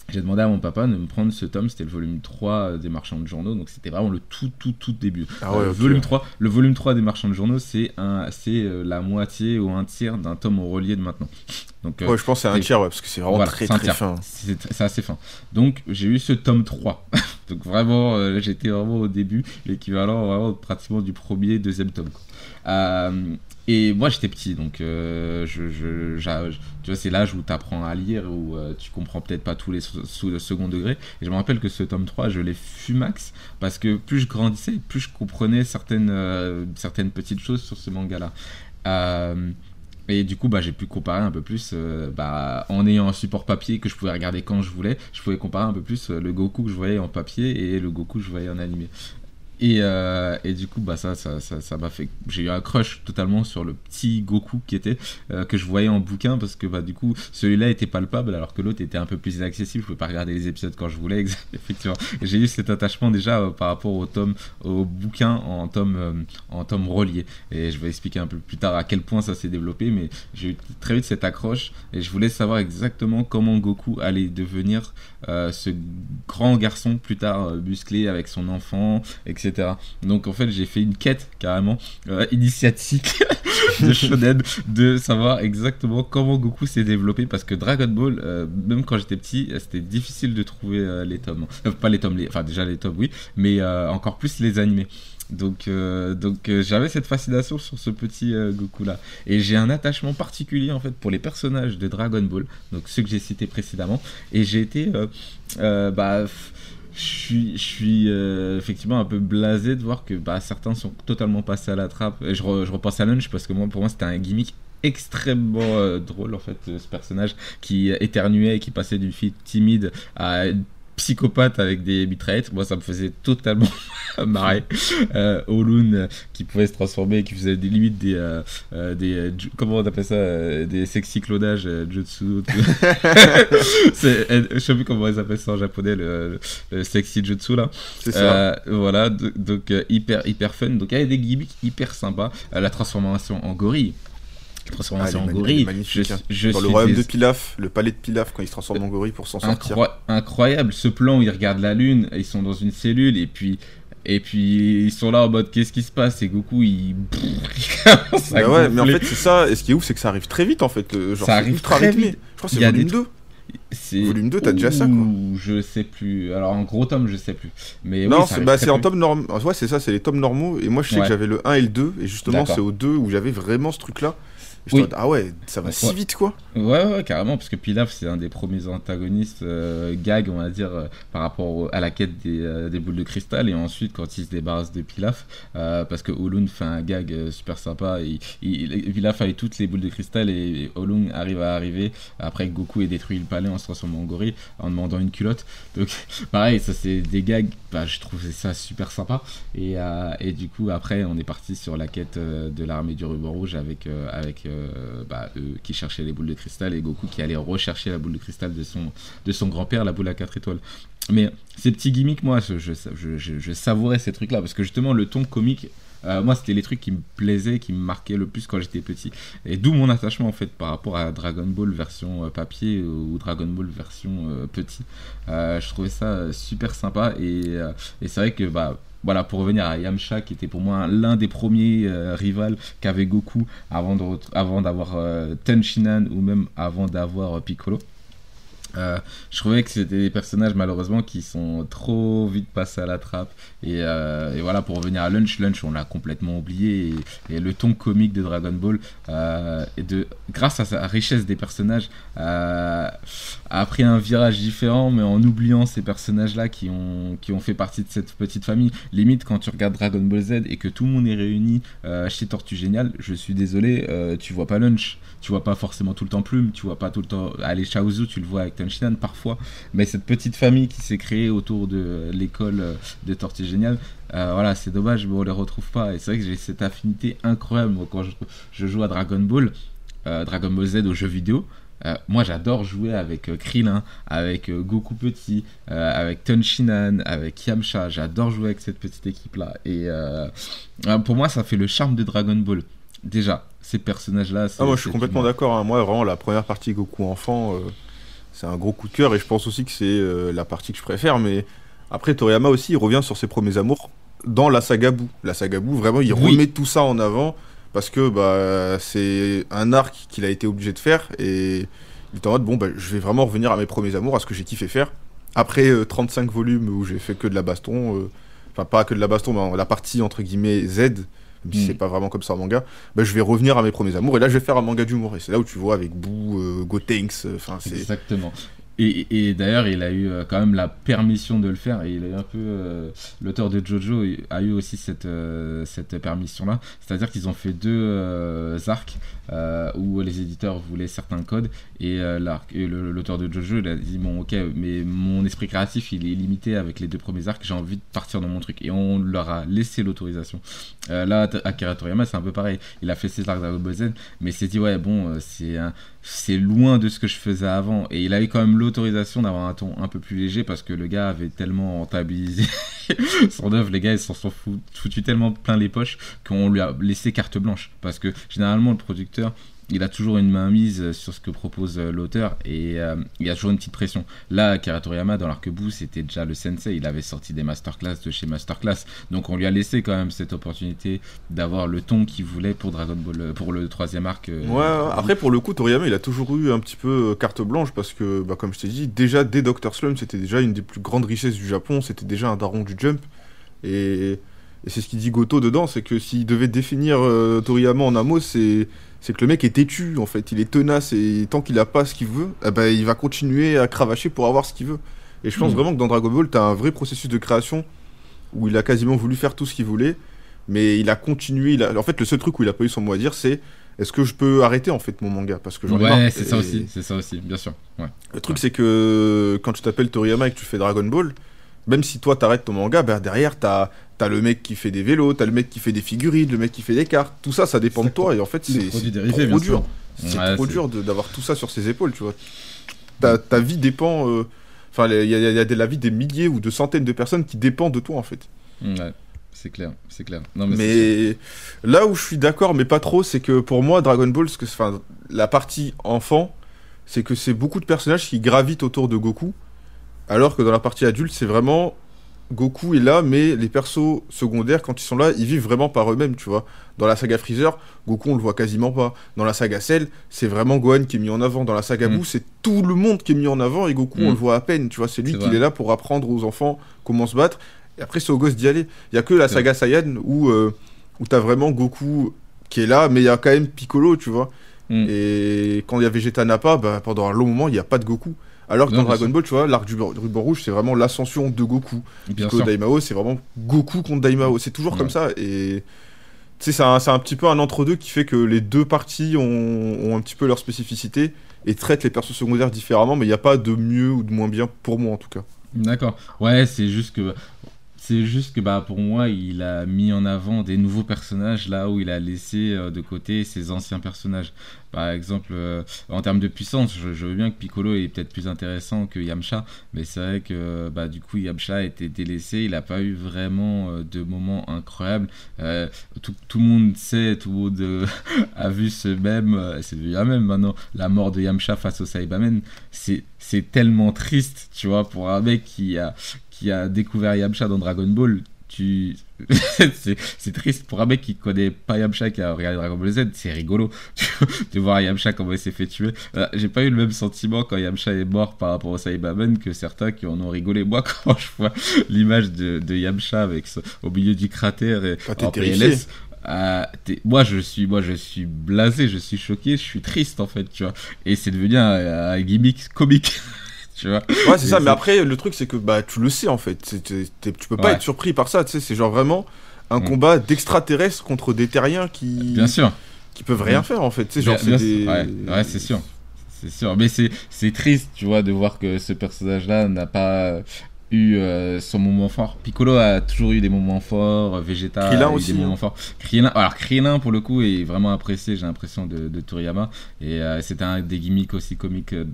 j'ai demandé à mon papa de me prendre ce tome, c'était le volume 3 des marchands de journaux, donc c'était vraiment le tout tout tout début. Ah ouais, Euh, volume 3, le volume 3 des marchands de journaux, c'est un c'est euh, la moitié ou un tiers d'un tome au relié de maintenant. Donc euh, Ouais, je pense que c'est un tiers, ouais, parce que c'est vraiment voilà, très très fin. C'est c'est assez fin. Donc j'ai eu ce tome 3. Donc vraiment, euh, j'étais vraiment au début, l'équivalent vraiment pratiquement du premier, deuxième tome. quoi. Et moi j'étais petit, donc euh, je, je- tu vois, c'est l'âge où tu à lire, où euh, tu comprends peut-être pas tous les sous- le second degré. Et je me rappelle que ce tome 3, je l'ai fumax, parce que plus je grandissais, plus je comprenais certaines, euh, certaines petites choses sur ce manga-là. Et du coup, bah, j'ai pu comparer un peu plus, bah, en ayant un support papier que je pouvais regarder quand je voulais, je pouvais comparer un peu plus le Goku que je voyais en papier et le Goku que je voyais en animé. Et, euh, et du coup, bah, ça, ça, ça, m'a fait. J'ai eu un crush totalement sur le petit Goku qui était euh, que je voyais en bouquin parce que bah du coup, celui-là était palpable alors que l'autre était un peu plus inaccessible. Je pouvais pas regarder les épisodes quand je voulais. Effectivement, j'ai eu cet attachement déjà euh, par rapport au tome, au bouquin en tome, en tome relié. Et je vais expliquer un peu plus tard à quel point ça s'est développé, mais j'ai eu très vite cette accroche et je voulais savoir exactement comment Goku allait devenir ce grand garçon plus tard musclé avec son enfant, etc. Donc en fait j'ai fait une quête carrément euh, initiatique de shonen de savoir exactement comment Goku s'est développé parce que Dragon Ball, euh, même quand j'étais petit, euh, c'était difficile de trouver les tomes. Pas les tomes, enfin déjà les tomes oui, mais encore plus les animés. Donc, donc j'avais cette fascination sur ce petit Goku là. Et j'ai un attachement particulier en fait pour les personnages de Dragon Ball, donc ceux que j'ai cités précédemment. Et j'ai été, bah, je suis, euh, effectivement un peu blasé de voir que bah, certains sont totalement passés à la trappe. Et je, re- je repense à Lunch parce que pour moi, c'était un gimmick extrêmement euh, drôle en fait, euh, ce personnage qui éternuait et qui passait d'une fille timide à psychopathe avec des mitraillettes. Moi, ça me faisait totalement marrer. Euh, Olun euh, qui pouvait se transformer, qui faisait des limites des, euh, euh, des euh, comment on appelle ça, euh, des sexy clonages, euh, jutsu. je sais plus comment ils appellent ça en japonais, le, le sexy jutsu là. C'est ça. Euh, voilà, do- donc euh, hyper hyper fun. Donc il y avait des gimmicks hyper sympas. Euh, la transformation en gorille. La transformation Ah, en gorille. magnifique, je, hein. je Dans le royaume des- de Pilaf, le palais de Pilaf, quand il se transforme en gorille pour s'en sortir. Incroyable ce plan où ils regardent la lune, ils sont dans une cellule et puis et puis ils sont là en mode qu'est-ce qui se passe? Et Goku il, Mais ouais, mais en fait, c'est ça. Et ce qui est ouf, c'est que ça arrive très vite en fait. Genre, Ça arrive ultra très rythmé. vite. Je crois que c'est volume des 2. C'est- Volume 2, t'as déjà ça, quoi. Je sais plus. Alors en gros tome, je sais plus. Mais non, oui, c'est bah, c'est en tome normal. Ouais, c'est ça, c'est les tomes normaux. Et moi, je sais Ouais. que j'avais le 1 et le 2. Et justement, c'est au 2 où j'avais vraiment ce truc-là. Et Oui. ah ouais, ça va si vite quoi. Ouais, ouais, carrément, parce que Pilaf, c'est un des premiers antagonistes euh, gag, on va dire, euh, par rapport au- à la quête des, euh, des boules de cristal. Et ensuite, quand il se débarrasse de Pilaf, euh, parce que Olun fait un gag super sympa, il, il, Pilaf avait toutes les boules de cristal et, et Olun arrive à arriver après que Goku ait détruit le palais en se transformant en gorille, en demandant une culotte. Donc, pareil, ça c'est des gags, bah, je trouvais ça super sympa. Et, et du coup, après, on est parti sur la quête de l'armée du ruban rouge avec, avec euh, bah, eux qui cherchaient les boules de cristal et Goku qui allait rechercher la boule de cristal de son, de son grand-père, la boule à 4 étoiles. Mais ces petits gimmicks, moi, je, savourais ces trucs-là parce que justement, le ton comique. euh, moi, c'était les trucs qui me plaisaient, qui me marquaient le plus quand j'étais petit. Et d'où mon attachement en fait par rapport à Dragon Ball version euh, papier ou Dragon Ball version euh, petit. Euh, je trouvais ça euh, super sympa et, euh, et c'est vrai que bah voilà pour revenir à Yamcha qui était pour moi l'un des premiers euh, rivales qu'avait Goku avant ret- avant d'avoir euh, ou même avant d'avoir euh, Piccolo. Euh, je trouvais que c'était des personnages malheureusement qui sont trop vite passés à la trappe. Et, euh, voilà pour revenir à Lunch Lunch on l'a complètement oublié. Et, le ton comique de Dragon Ball euh, de grâce à sa richesse des personnages a pris un virage différent mais en oubliant ces personnages là qui ont, qui ont fait partie de cette petite famille. Limite quand tu regardes Dragon Ball Z et que tout le monde est réuni chez Tortue Génial je suis désolé tu vois pas Lunch. Tu vois pas forcément tout le temps Plume tu vois pas tout le temps allez Chaozu tu le vois avec Parfois, mais cette petite famille qui s'est créée autour de l'école des Tortues Géniales, euh, voilà, c'est dommage, mais on les retrouve pas. Et c'est vrai que j'ai cette affinité incroyable moi, quand je, je joue à Dragon Ball, euh, Dragon Ball Z aux jeux vidéo. Euh, moi, j'adore jouer avec Krillin, avec Goku Petit, avec Tenshinhan, avec Yamcha. J'adore jouer avec cette petite équipe-là. Et euh, euh, pour moi, ça fait le charme de Dragon Ball. Déjà, ces personnages-là. c'est- Ah, moi je suis complètement d'accord. hein. Moi vraiment la première partie Goku enfant, euh, c'est un gros coup de cœur et je pense aussi que c'est euh, la partie que je préfère. Mais après Toriyama aussi, il revient sur ses premiers amours dans la saga Boo. La saga Boo, vraiment, il Oui. remet tout ça en avant parce que bah c'est un arc qu'il a été obligé de faire et il est en mode bon bah je vais vraiment revenir à mes premiers amours, à ce que j'ai kiffé faire. Après euh, 35 volumes où j'ai fait que de la baston, euh, enfin pas que de la baston, mais la partie entre guillemets Z, Mm. c'est pas vraiment comme ça en manga, bah, je vais revenir à mes premiers amours et là je vais faire un manga d'humour et c'est là où tu vois avec Boo, euh, Gotenks, euh, enfin c'est Exactement. Et, d'ailleurs, il a eu euh, quand même la permission de le faire. Et il a eu un peu. euh, L'auteur de Jojo a eu aussi cette, euh, cette permission-là. C'est-à-dire qu'ils ont fait deux arcs où les éditeurs voulaient certains codes. Et l'auteur de Jojo, il a dit Bon, ok, mais mon esprit créatif, il est limité avec les deux premiers arcs. J'ai envie de partir dans mon truc. Et on leur a laissé l'autorisation. Là, Akira Toriyama, c'est un peu pareil. Il a fait ses arcs Z, mais il s'est dit Ouais, bon, c'est loin de ce que je faisais avant. Et il a eu quand même l'autorisation d'avoir un ton un peu plus léger parce que le gars avait tellement rentabilisé son œuvre. Les gars, ils s'en sont fou- foutus tellement plein les poches qu'on lui a laissé carte blanche. Parce que généralement, le producteur. Il a toujours une main mise sur ce que propose euh, l'auteur et euh, il y a toujours une petite pression. Là, Akira Toriyama, dans l'arc-bout, c'était déjà le sensei. Il avait sorti des masterclass de chez Masterclass. Donc on lui a laissé quand même cette opportunité d'avoir le ton qu'il voulait pour Dragon Ball, euh, pour le troisième arc. euh, Ouais, après pour le coup, Toriyama il a toujours eu un petit peu carte blanche parce que, bah, comme je t'ai dit, déjà dès Dr. Slum, c'était déjà une des plus grandes richesses du Japon, c'était déjà un daron du Jump. Et, et c'est ce qu'il dit Goto dedans, c'est que s'il devait définir euh, Toriyama en un mot, c'est c'est que le mec est têtu en fait, il est tenace et tant qu'il a pas ce qu'il veut, eh ben, il va continuer à cravacher pour avoir ce qu'il veut. Et je pense Mhm. vraiment que dans Dragon Ball, t'as un vrai processus de création où il a quasiment voulu faire tout ce qu'il voulait, mais il a continué. Il a... En fait, le seul truc où il a pas eu son mot à dire, c'est est-ce que je peux arrêter en fait mon manga? Parce que j'en ai marre. Ouais, c'est ça aussi, c'est ça aussi, bien sûr. Ouais. Le truc c'est que quand tu t'appelles Toriyama et que tu fais Dragon Ball, même si toi t'arrêtes ton manga, bah, derrière t'as as le mec qui fait des vélos, t'as le mec qui fait des figurines, le mec qui fait des cartes, tout ça ça dépend de toi et en fait c'est trop bien dur. C'est Ouais, trop dur d'avoir tout ça sur ses épaules, tu vois. Ta, ta vie dépend. euh, Enfin, il y a, il y a de la vie des milliers ou de centaines de personnes qui dépendent de toi en fait. Ouais, c'est clair, c'est clair. Non, mais, Mais là où je suis d'accord, mais pas trop, c'est que pour moi, Dragon Ball, ce que, enfin, la partie enfant, c'est que c'est beaucoup de personnages qui gravitent autour de Goku, alors que dans la partie adulte, c'est vraiment Goku est là, mais les persos secondaires, quand ils sont là, ils vivent vraiment par eux-mêmes, tu vois. Dans la saga Freezer, Goku, on le voit quasiment pas. Dans la saga Cell, c'est vraiment Gohan qui est mis en avant. Dans la saga Mm. Boo, c'est tout le monde qui est mis en avant, et Goku, Mm. on le voit à peine, tu vois. C'est lui qui est là pour apprendre aux enfants comment se battre. Et après, c'est aux gosses d'y aller. Il y a que la saga Saiyan où, euh, où t'as vraiment Goku qui est là, mais il y a quand même Piccolo, tu vois. Mm. Et quand il y a Vegeta Nappa, bah, pendant un long moment, il n'y a pas de Goku. Alors que Non, dans Dragon. Ball, tu vois, l'arc du ru- ruban rouge, c'est vraiment l'ascension de Goku. bien sûr. Daimao, c'est vraiment Goku contre Daimao. C'est toujours Ouais. comme ça. Et tu sais, c'est un, un petit peu un entre-deux qui fait que les deux parties ont, ont un petit peu leur spécificité et traitent les persos secondaires différemment, mais il n'y a pas de mieux ou de moins bien pour moi en tout cas. D'accord. Ouais, c'est juste que c'est juste que bah pour moi, il a mis en avant des nouveaux personnages là où il a laissé euh, de côté ses anciens personnages. Par exemple, euh, en termes de puissance, je, veux bien que Piccolo est peut-être plus intéressant que Yamcha, mais c'est vrai que bah du coup Yamcha a été délaissé, il n'a pas eu vraiment euh, de moments incroyables. Euh, tout, tout le monde sait, tout le monde euh, a vu ce même, euh, c'est devenu un même maintenant, la mort de Yamcha face au Saibamen. C'est tellement triste, tu vois, pour un mec qui a qui a découvert Yamcha dans Dragon Ball, tu c'est triste pour un mec qui connaît pas Yamcha qui a regardé Dragon Ball Z, c'est rigolo de voir Yamcha comment il s'est fait tuer. Euh, J'ai pas eu le même sentiment quand Yamcha est mort par rapport au Saibaman que certains qui en ont rigolé. Moi, quand je vois l'image de, de Yamcha avec ce- au milieu du cratère et Ah, en. PLS, euh, t'es- moi je suis moi je suis blasé, je suis choqué, je suis triste en fait, tu vois. Et c'est devenu un, un gimmick comique, tu vois. Ouais, c'est ça, mais après, le truc, c'est que bah, tu le sais en fait. Tu peux pas Ouais. être surpris par ça, tu sais. C'est genre vraiment un Mm. combat d'extraterrestres contre des terriens qui, Bien sûr. qui peuvent rien Mm. faire en fait. Tu sais, genre, c'est bien des. sûr, ouais, ouais, c'est sûr. C'est sûr, mais c'est c'est triste, tu vois, de voir que ce personnage-là n'a pas eu euh, son moment fort. Piccolo a toujours eu des moments forts, Vegeta Krillin a eu aussi, des hein. moments forts. Krillin, alors Krillin pour le coup est vraiment apprécié, j'ai l'impression de, de Toriyama et euh, c'était un des gimmicks aussi comiques euh,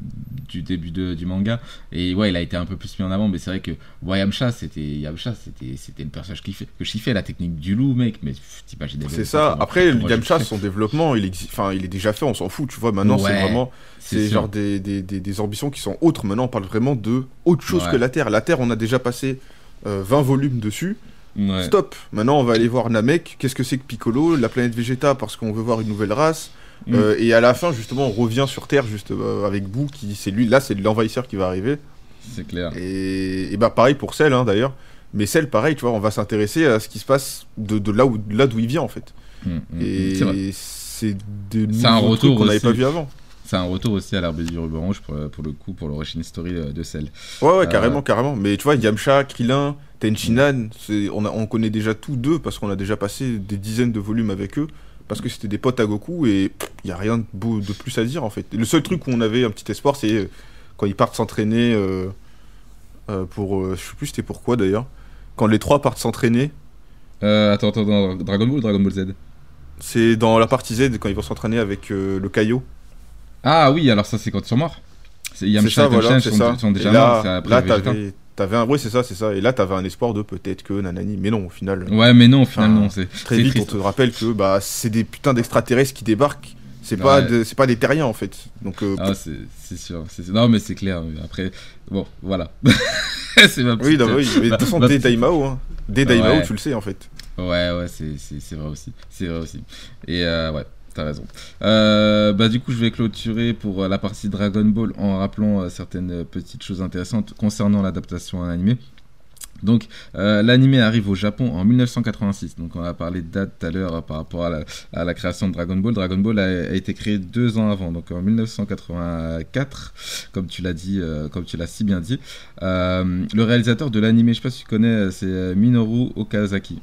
du début de, du manga et ouais, il a été un peu plus mis en avant, mais c'est vrai que ouais, Yamcha, c'était Yamcha, c'était c'était le personnage qui fait que je kiffais la technique du loup, mec, mais t'imagines C'est ça. Après, Yamcha, son développement, il, exi- enfin, il est déjà fait, on s'en fout, tu vois. Maintenant, c'est vraiment. C'est genre des, des, des, des ambitions qui sont autres. Maintenant, on parle vraiment de autre chose Ouais. que la Terre. La Terre, on a déjà passé euh, 20 volumes dessus. Ouais. Stop. Maintenant, on va aller voir Namek. Qu'est-ce que c'est que Piccolo La planète Vegeta, parce qu'on veut voir une nouvelle race. Mm. Euh, et à la fin, justement, on revient sur Terre, juste euh, avec Boo, qui c'est lui. Là, c'est l'envahisseur qui va arriver. C'est clair. Et, et bah, pareil pour Cell, hein, d'ailleurs. Mais Cell, pareil, tu vois, on va s'intéresser à ce qui se passe de, de là où là d'où il vient, en fait. Mm, mm. Et c'est des un nouveaux retour qu'on n'avait pas vu avant. C'est un retour aussi à l'arbre du ruban rouge pour, pour le coup, pour l'origine story de Cell. Ouais, ouais, Euh, carrément, carrément. Mais tu vois, Yamcha, Krillin, Tenchinan, on, a- on connaît déjà tous deux parce qu'on a déjà passé des dizaines de volumes avec eux. Parce que c'était des potes à Goku et il n'y a rien de, beau, de plus à dire en fait. Le seul truc où on avait un petit espoir, c'est euh, quand ils partent s'entraîner euh, euh, pour. euh, je sais plus c'était pourquoi d'ailleurs. Quand les trois partent s'entraîner, attends, attends, attends, Dragon Ball ou Dragon Ball Z? C'est dans la partie Z quand ils vont s'entraîner avec le Kaio. Ah oui, alors ça c'est quand ils sont morts. Yamcha ça, et voilà, sont, ça. sont déjà et là, morts. après là t'avais, t'avais un, ouais, c'est ça, c'est ça. Et là, t'avais un espoir de peut-être que nanani, mais non, au final, Ouais, mais non, au final, non. C'est très vite, triste. on te rappelle que bah c'est des putains d'extraterrestres qui débarquent. C'est Ouais. pas, de- c'est pas des terriens en fait. Donc euh, Ah, c'est c'est sûr. Non, mais c'est clair. Après, bon, voilà. c'est ma oui, petite- non, mais oui, mais de toute façon, dès Daimao, hein. dès Daimao, Ouais. tu le sais en fait. Ouais, ouais, c'est c'est- c'est vrai aussi. C'est vrai aussi. Et euh, ouais, t'as raison. Euh, bah, du coup, je vais clôturer pour euh, la partie Dragon Ball en rappelant euh, certaines petites choses intéressantes concernant l'adaptation en animé. Donc, l'animé arrive au Japon en 1986. Donc, on a parlé de date tout à l'heure par rapport à la, création de Dragon Ball. Dragon Ball a, été créé deux ans avant, donc en 1984, comme tu l'as dit, comme tu l'as si bien dit. Le réalisateur de l'animé, je sais pas si tu connais, c'est Minoru Okazaki.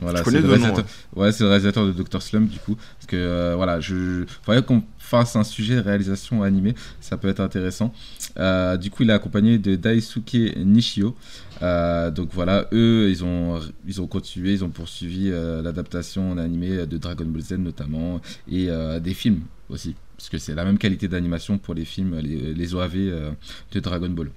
Voilà, Je connais c'est le nom, réalisateur- Ouais, c'est le réalisateur de Dr. Slump du coup. Parce que euh, voilà, je faudrait qu'on fasse un sujet de réalisation animée, ça peut être intéressant. Euh, du coup, il est accompagné de Daisuke Nishio. Euh, donc voilà, eux, ils ont, ils ont continué, ils ont poursuivi l'adaptation en animé de Dragon Ball Z notamment et des films aussi. Parce que c'est la même qualité d'animation pour les films, les, les OAV de Dragon Ball.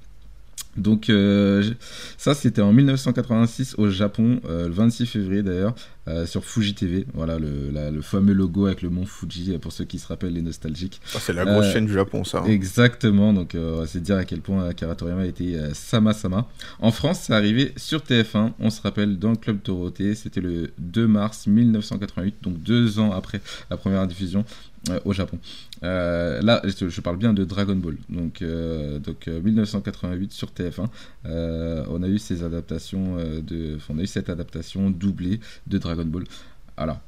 Donc euh, ça c'était en 1986 au Japon, euh, le 26 février d'ailleurs, euh, sur Fuji TV. Voilà le, la- le fameux logo avec le mont Fuji pour ceux qui se rappellent les nostalgiques. Ah, c'est la grosse chaîne du Japon, ça. hein. Exactement, donc c'est dire à quel point Akira Toriyama était Sama Sama. En France, c'est arrivé sur TF1, on se rappelle, dans le Club Dorothée, c'était le 2 mars 1988, donc deux ans après la première diffusion euh, au Japon. Euh, là, je, je parle bien de Dragon Ball, donc, euh, donc euh, 1988 sur TF1, euh, on a eu ces adaptations de, on a eu cette adaptation doublée de Dragon Ball. Alors,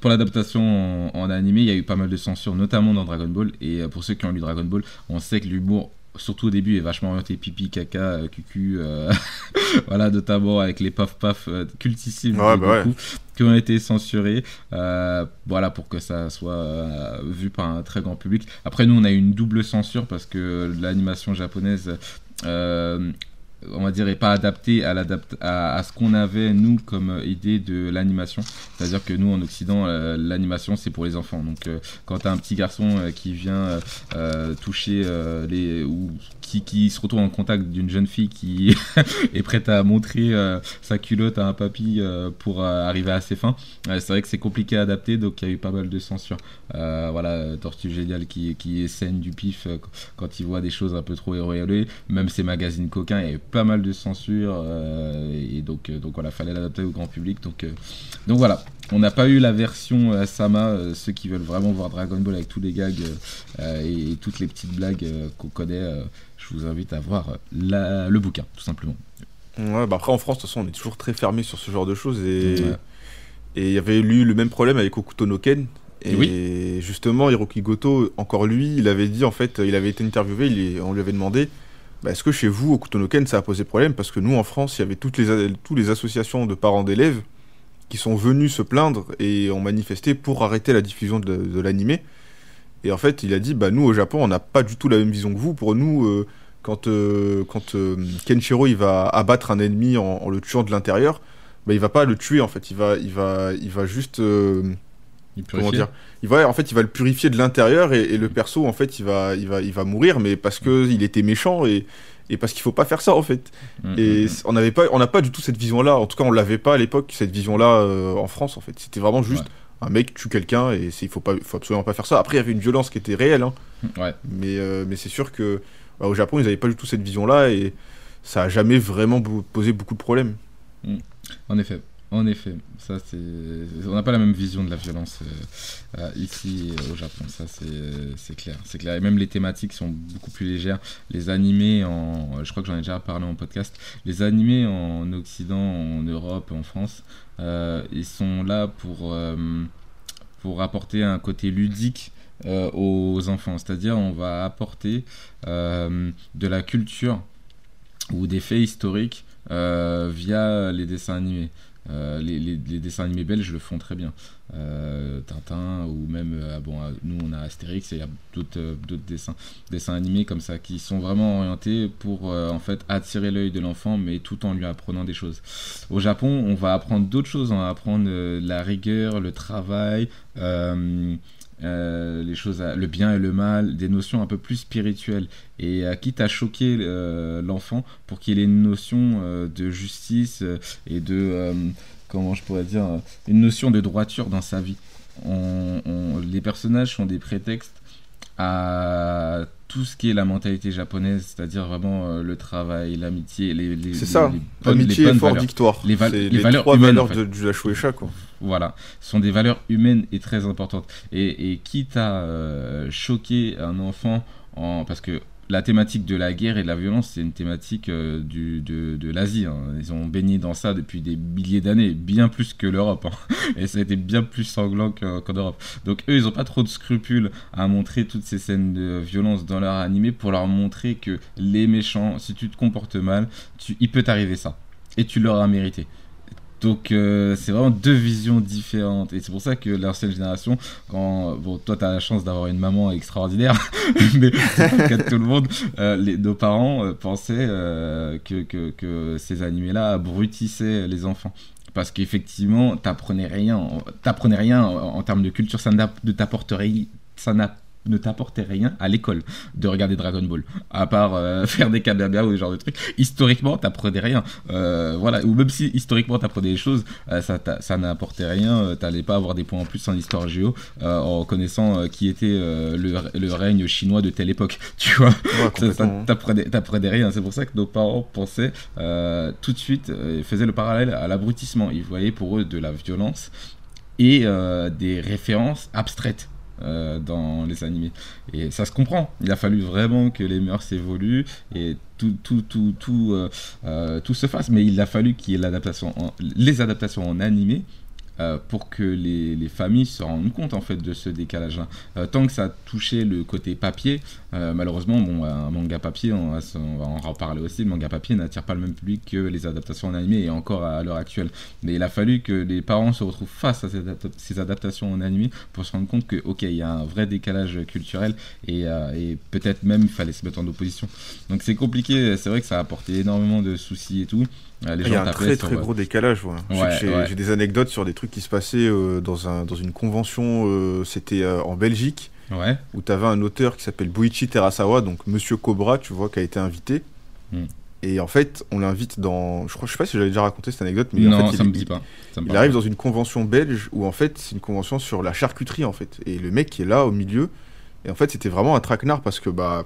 pour l'adaptation en, en animé, il y a eu pas mal de censure, notamment dans Dragon Ball. Et pour ceux qui ont lu Dragon Ball, on sait que l'humour, surtout au début, est vachement orienté pipi, caca, cucu. voilà, notamment avec les paf paf cultissimes Ouais, bah ouais. Ont été censurés. euh, voilà, pour que ça soit euh, vu par un très grand public. Après, nous, on a eu une double censure parce que l'animation japonaise. euh, on va dire, est pas adaptée à, à, ce qu'on avait, nous, comme idée de l'animation. C'est-à-dire que nous, en Occident, l'animation, c'est pour les enfants. Donc, quand tu as un petit garçon qui vient toucher les... ou qui, se retrouve en contact d'une jeune fille qui est prête à montrer euh, sa culotte à un papy euh, pour euh, arriver à ses fins, c'est vrai que c'est compliqué à adapter, donc il y a eu pas mal de censure. Voilà, Tortue Géniale qui, qui scène du pif quand il voit des choses un peu trop héroïlées, même ces magazines coquins, il y a eu pas mal de censure, et donc, donc voilà, fallait l'adapter au grand public. Donc, donc voilà, on n'a pas eu la version euh, Sama, euh, ceux qui veulent vraiment voir Dragon Ball avec tous les gags euh, et, et toutes les petites blagues qu'on connaît, je vous invite à voir la- le bouquin, tout simplement. Ouais, bah après en France, de toute façon, on est toujours très fermé sur ce genre de choses. Et Ouais. il y avait eu le même problème avec Okuto no Ken. Et Oui. justement, Hiroki Goto, encore lui, il avait dit en fait, il avait été interviewé, il on lui avait demandé bah, est-ce que chez vous, Okuto no Ken, ça a posé problème? Parce que nous, en France, il y avait toutes les, a- toutes les associations de parents d'élèves qui sont venus se plaindre et ont manifesté pour arrêter la diffusion de, de l'animé. Et en fait, il a dit, bah nous au Japon, on n'a pas du tout la même vision que vous. Pour nous, euh, quand, euh, quand euh, Kenshiro il va abattre un ennemi en, en le tuant de l'intérieur, bah il va pas le tuer en fait. Il va, il va, il va juste, Il comment dire, il va, en fait, il va le purifier de l'intérieur et, et le perso en fait, il va, il va, il va mourir, mais parce que il était méchant et et parce qu'il faut pas faire ça en fait. Mm, Et mm, c- on n'avait pas, on n'a pas du tout cette vision-là. En tout cas, on l'avait pas à l'époque cette vision-là euh, en France en fait. C'était vraiment juste Ouais. un mec tue quelqu'un et il faut pas, faut absolument pas faire ça. Après, il y avait une violence qui était réelle, hein, mm. Ouais. mais euh, mais c'est sûr que bah, au Japon, ils n'avaient pas du tout cette vision-là et ça a jamais vraiment posé beaucoup de problèmes. En effet, en effet, ça c'est, on n'a pas la même vision de la violence euh, euh, ici euh, au Japon, ça c'est, c'est clair, c'est clair. Et même les thématiques sont beaucoup plus légères. Les animés en, je crois que j'en ai déjà parlé en podcast. Les animés en Occident, en Europe, en France, euh, ils sont là pour euh, pour apporter un côté ludique euh, aux enfants. C'est-à-dire, on va apporter euh, de la culture ou des faits historiques euh, via les dessins animés. Euh, les, dessins animés belges le font très bien. Euh, Tintin ou même, euh, bon, euh, nous on a Astérix et il y a d'autres dessins, dessins animés comme ça qui sont vraiment orientés pour en fait attirer l'œil de l'enfant mais tout en lui apprenant des choses. Au Japon, on va apprendre d'autres choses, on va apprendre la rigueur, le travail, euh, euh, les choses, à- le bien et le mal, des notions un peu plus spirituelles. Et à quitte à choquer euh, l'enfant pour qu'il ait une notion euh, de justice euh, et de, euh, comment je pourrais dire, euh, une notion de droiture dans sa vie. Les personnages sont des prétextes à tout ce qui est la mentalité japonaise, c'est-à-dire vraiment euh, le travail, l'amitié, les, les, C'est ça. les bonnes- les Amitié, bonnes effort, valeurs. victoire. Les valeurs trois humaines, valeurs en fait. de, du la Shueisha, quoi. Voilà, ce sont des valeurs humaines et très importantes. Et, et quitte à euh, choquer un enfant, en... parce que la thématique de la guerre et de la violence, c'est une thématique euh, du, de, de l'Asie. hein. Ils ont baigné dans ça depuis des milliers d'années, bien plus que l'Europe. hein. Et ça a été bien plus sanglant que- qu'en Europe. Donc eux, ils n'ont pas trop de scrupules à montrer toutes ces scènes de violence dans leur animé pour leur montrer que les méchants, si tu te comportes mal, tu... il peut t'arriver ça. Et tu l'auras mérité. Donc euh, c'est vraiment deux visions différentes et c'est pour ça que l'ancienne génération, quand bon toi t'as la chance d'avoir une maman extraordinaire, mais cas de tout le monde. euh, les, nos parents euh, pensaient que, que, ces animés-là abrutissaient les enfants parce qu'effectivement t'apprenais rien, t'apprenais rien en, termes de culture, ça n'a- ne t'apporterait ça ne t'apportait rien à l'école de regarder Dragon Ball, à part euh, faire des kamehameha ou ce genre de trucs. Historiquement, t'apprenais rien. Euh, voilà, ou même si historiquement t'apprenais des choses, euh, ça, t'a- ça n'apportait rien. T'allais pas avoir des points en plus en histoire géo en connaissant qui était le, le règne chinois de telle époque. Tu vois, Ouais, t'apprenais rien. C'est pour ça que nos parents pensaient tout de suite, faisaient le parallèle à l'abrutissement. Ils voyaient pour eux de la violence et des références abstraites. Euh, dans les animés. Et ça se comprend. Il a fallu vraiment que les mœurs évoluent et tout tout tout tout euh, euh, se fasse. Mais il a fallu qu'il y ait l'adaptation les adaptations en animé euh, pour que les, les familles se rendent compte en fait de ce décalage là tant que ça touchait le côté papier euh, malheureusement bon un manga papier on va, on va en reparler aussi le manga papier n'attire pas le même public que les adaptations en animé et encore à, l'heure actuelle. Mais il a fallu que les parents se retrouvent face à ces adaptations en animé pour se rendre compte que ok il y a un vrai décalage culturel et, euh, et peut-être même il fallait se mettre en opposition. Donc c'est compliqué c'est vrai que ça a apporté énormément de soucis et tout Les Il y a un très sur, très gros décalage. ouais. Ouais, J'ai ouais. des anecdotes sur des trucs qui se passaient euh, dans, un, dans une convention, euh, c'était euh, en Belgique, où tu avais un auteur qui s'appelle Buichi Terasawa, donc Monsieur Cobra, tu vois, qui a été invité. Mm. Et en fait, on l'invite dans. Je crois, je sais pas si j'avais déjà raconté cette anecdote, mais en non fait, ça il, me dit pas Ça me il arrive dans une convention belge où en fait, c'est une convention sur la charcuterie en fait. Et le mec qui est là au milieu, et en fait, c'était vraiment un traquenard parce que bah,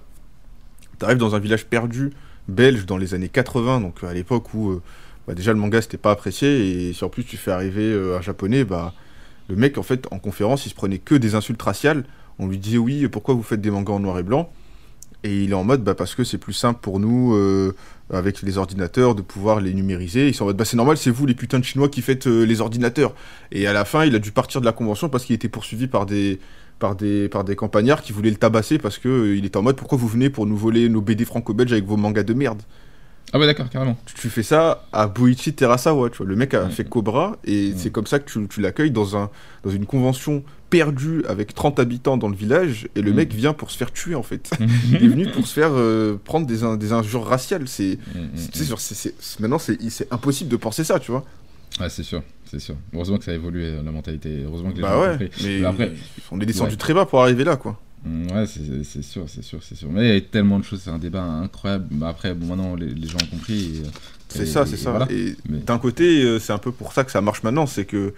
t'arrives dans un village perdu belge dans les années 80, donc à l'époque où euh, bah, déjà le manga c'était pas apprécié, et si en plus tu fais arriver euh, un japonais, bah, le mec en fait en conférence il se prenait que des insultes raciales. On lui disait oui, pourquoi vous faites des mangas en noir et blanc? Et il est en mode bah, parce que c'est plus simple pour nous euh, avec les ordinateurs de pouvoir les numériser. Ils sont en mode bah, c'est normal, c'est vous les putains de chinois qui faites euh, les ordinateurs. Et à la fin, il a dû partir de la convention parce qu'il était poursuivi par des par des par des campagnards qui voulaient le tabasser parce que euh, il était en mode pourquoi vous venez pour nous voler nos BD franco-belges avec vos mangas de merde? Ah ouais, d'accord, carrément. Tu, tu fais ça à Boichi Terasawa, tu vois. Le mec a fait Cobra et c'est comme ça que tu, tu l'accueilles dans, un, dans une convention perdue avec 30 habitants dans le village et le Mm. mec vient pour se faire tuer en fait. Il est venu pour se faire euh, prendre des, in- des injures raciales. C'est, maintenant, c'est, c'est impossible de penser ça, tu vois. Ouais, c'est sûr, c'est sûr. Heureusement que ça a évolué, euh, la mentalité. Heureusement que les gens Bah ont ouais, compris. mais Mais après- on est descendu Ouais. très bas pour arriver là, quoi. Mm, Ouais, c'est sûr, c'est sûr, c'est sûr. Mais il y a tellement de choses, c'est un débat incroyable. Mais après, bon, maintenant, les, les gens ont compris. C'est ça, c'est ça. voilà. Et Mais- d'un côté, euh, c'est un peu pour ça que ça marche maintenant, c'est que.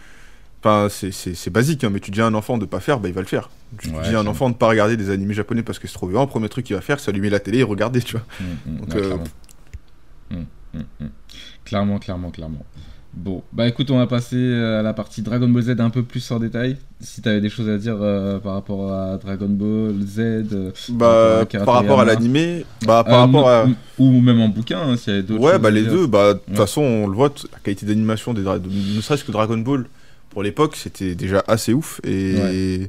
Enfin, c'est- basique, hein, mais tu dis à un enfant de pas faire, bah il va le faire. Tu Ouais, dis à un enfant de pas regarder des animés japonais parce que c'est trop violent, le premier truc qu'il va faire, c'est allumer la télé et regarder, tu vois. Mm, mm, Donc, ouais, euh, clairement. Clairement, clairement, clairement. Bon, bah écoute, on va passer à la partie Dragon Ball Z un peu plus en détail. Si t'avais des choses à dire euh, par rapport à Dragon Ball Z, euh, Bah, par rapport à l'animé, bah, par euh, rapport à. ou même en bouquin, hein, s'il y avait d'autres Ouais, bah les deux, bah de toute Ouais. façon, on le voit, la qualité d'animation, des dra- de- ne serait-ce que Dragon Ball, pour l'époque, c'était déjà assez ouf. Et bah, de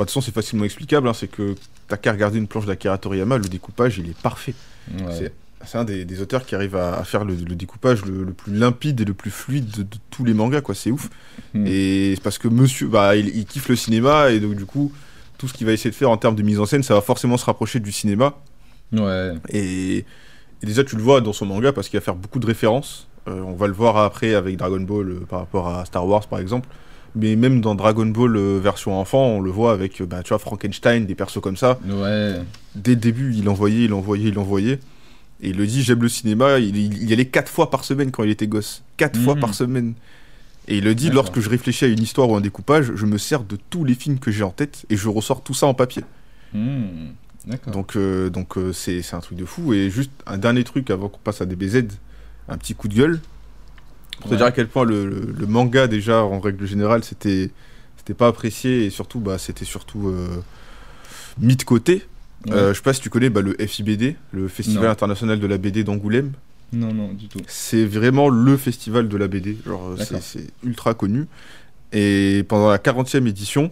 toute façon, c'est facilement explicable, hein, c'est que t'as qu'à regarder une planche d'Akira Toriyama, le découpage, il est parfait. Ouais. C'est c'est un des, des auteurs qui arrive à, à faire le, le découpage le, le plus limpide et le plus fluide de, de tous les mangas, quoi. C'est ouf. Hmm. Et c'est parce que monsieur, bah, il, il kiffe le cinéma et donc du coup, tout ce qu'il va essayer de faire en termes de mise en scène, ça va forcément se rapprocher du cinéma. Ouais. Et, et déjà, tu le vois dans son manga parce qu'il va faire beaucoup de références. Euh, on va le voir après avec Dragon Ball euh, par rapport à Star Wars, par exemple. Mais même dans Dragon Ball euh, version enfant, on le voit avec, bah, tu vois, Frankenstein, des persos comme ça Ouais. dès le début, il envoyait, il envoyait, il envoyait. Et il le dit, j'aime le cinéma. Il, il- il y allait quatre fois par semaine quand il était gosse. Quatre fois Mhm. par semaine. Et il le dit, lorsque je réfléchis à une histoire ou un découpage, je me sers de tous les films que j'ai en tête et je ressors tout ça en papier. Hmm. Donc, euh, donc euh, c'est un truc de fou. Et juste un dernier truc avant qu'on passe à DBZ, un petit coup de gueule. Pour te Ouais. dire à quel point le, le- le manga, déjà, en règle générale, c'était c'était pas apprécié et surtout, bah, c'était surtout euh, mis de côté. Ouais. Euh, je sais pas si tu connais bah, le FIBD, le Festival Non. international de la BD d'Angoulême. Non, non, du tout. C'est vraiment le festival de la BD. Genre, euh, c'est ultra connu. Et pendant la 40e édition,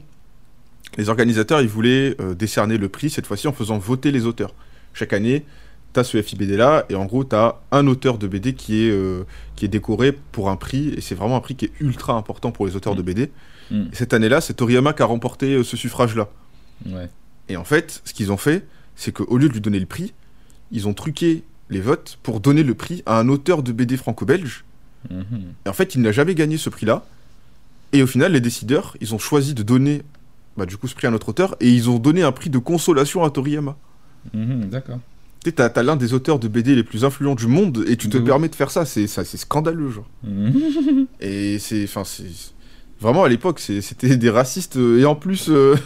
les organisateurs ils voulaient euh, décerner le prix, cette fois-ci en faisant voter les auteurs. Chaque année, tu as ce FIBD là, et en gros, tu as un auteur de BD qui est, euh, qui est décoré pour un prix, et c'est vraiment un prix qui est ultra important pour les auteurs de Mm. BD. Et cette année-là, c'est Toriyama qui a remporté euh, ce suffrage-là. Ouais. Et en fait, ce qu'ils ont fait, c'est qu'au lieu de lui donner le prix, ils ont truqué les votes pour donner le prix à un auteur de BD franco-belge. Mhm. Et en fait, il n'a jamais gagné ce prix-là. Et au final, les décideurs, ils ont choisi de donner bah, du coup ce prix à notre auteur et ils ont donné un prix de consolation à Toriyama. Mhm, D'accord. Tu sais, t'as l'un des auteurs de BD les plus influents du monde et tu te De ouf. permets de faire ça, c'est scandaleux, genre. Mhm. Et c'est, enfin, c'est vraiment à l'époque, c'était des racistes euh, et en plus, euh,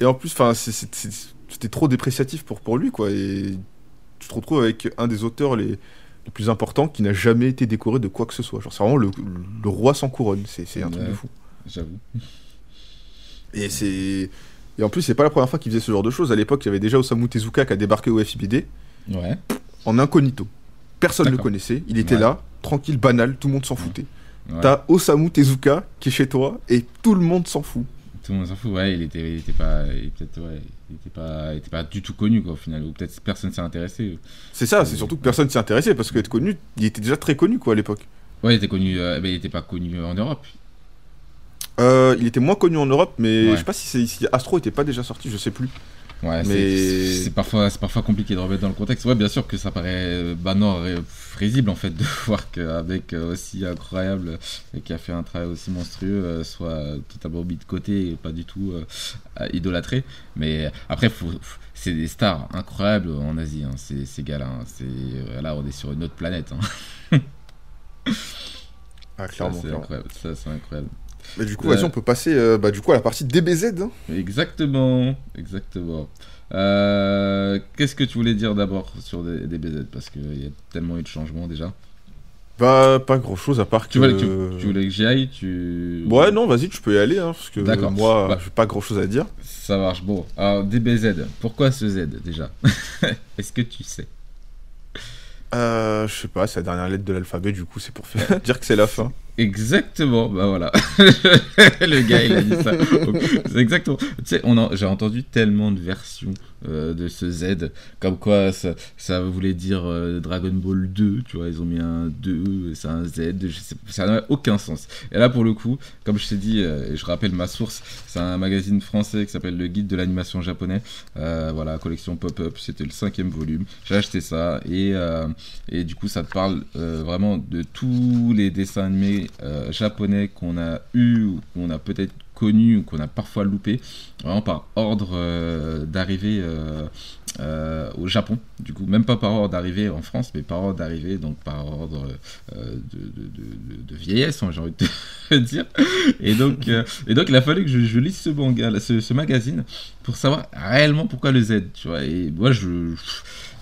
et en plus, enfin, c'était trop dépréciatif pour pour lui, quoi. Et tu te retrouves avec un des auteurs les, les plus importants qui n'a jamais été décoré de quoi que ce soit. Genre, c'est vraiment le, le roi sans couronne. C'est un truc de fou. J'avoue. Et c'est et en plus, c'est pas la première fois qu'il faisait ce genre de choses. À l'époque, il y avait déjà Osamu Tezuka qui a débarqué au FIBD Ouais. en incognito. Personne ne le connaissait. Il était Ouais. là, tranquille, banal, tout le monde s'en foutait. ouais. T'as Osamu Tezuka qui est chez toi et tout le monde s'en fout. Tout le monde s'en fout. Ouais, il était, il était pas, il était peut-être, ouais, il était pas, il était pas du tout connu quoi au final. Ou peut-être personne s'est intéressé. C'est ça, c'est surtout que personne s'y intéressait parce qu'être connu, il était déjà très connu quoi à l'époque. Ouais, il était connu, euh, mais il était pas connu en Europe. Euh, il était moins connu en Europe, mais Ouais. je sais pas si, si Astro était pas déjà sorti, je sais plus. Ouais, Mais- c'est- parfois, parfois compliqué de remettre dans le contexte. Ouais, bien sûr que ça paraît euh, banal, ré- risible en fait de voir qu'avec euh, aussi incroyable et qui a fait un travail aussi monstrueux euh, soit totalement mis de côté et pas du tout euh, idolâtré. Mais après, faut, faut- c'est des stars incroyables en Asie, hein, ces, ces gars-là. hein. C'est là, on est sur une autre planète. hein. Ah, clairement. c'est incroyable. Ça, c'est incroyable. Mais du coup, vas-y, on peut passer euh, bah, du coup, à la partie DBZ. hein. Exactement, exactement. Euh, Qu'est-ce que tu voulais dire d'abord sur des, des BZ Parce qu'il y a tellement eu de changements déjà. Bah, pas grand chose à part que. Tu, voulais, tu, tu voulais que j'y aille tu... Ouais, non, vas-y, tu peux y aller, hein, parce que D'accord. moi, Bah. j'ai pas grand chose à dire. Ça marche. Bon, alors DBZ, pourquoi ce Z déjà? Est-ce que tu sais? Euh, je sais pas, c'est la dernière lettre de l'alphabet, du coup, c'est pour faire dire que c'est la fin. Exactement, bah voilà. le gars, il a dit ça. C'est exactement. Tu sais, j'ai entendu tellement de versions euh, de ce Z, comme quoi ça, ça voulait dire euh, Dragon Ball 2, tu vois, ils ont mis un 2, c'est un Z, ça n'a aucun sens. Et là, pour le coup, comme je t'ai dit, euh, et je rappelle ma source, c'est un magazine français qui s'appelle Le Guide de l'animation japonais, voilà, collection pop-up, c'était le cinquième volume, j'ai acheté ça, et, et du coup, ça te parle vraiment de tous les dessins animés japonais qu'on a eu, ou qu'on a peut-être connu ou qu'on a parfois loupé, vraiment par ordre euh, d'arrivée euh, euh, au Japon, du coup, même pas par ordre d'arrivée en France, mais par ordre d'arrivée, donc par ordre de, vieillesse, hein, j'ai envie de te dire. Et donc, et donc, il a fallu que je, lise ce, manga, ce magazine pour savoir réellement pourquoi le Z, tu vois. Et moi, je.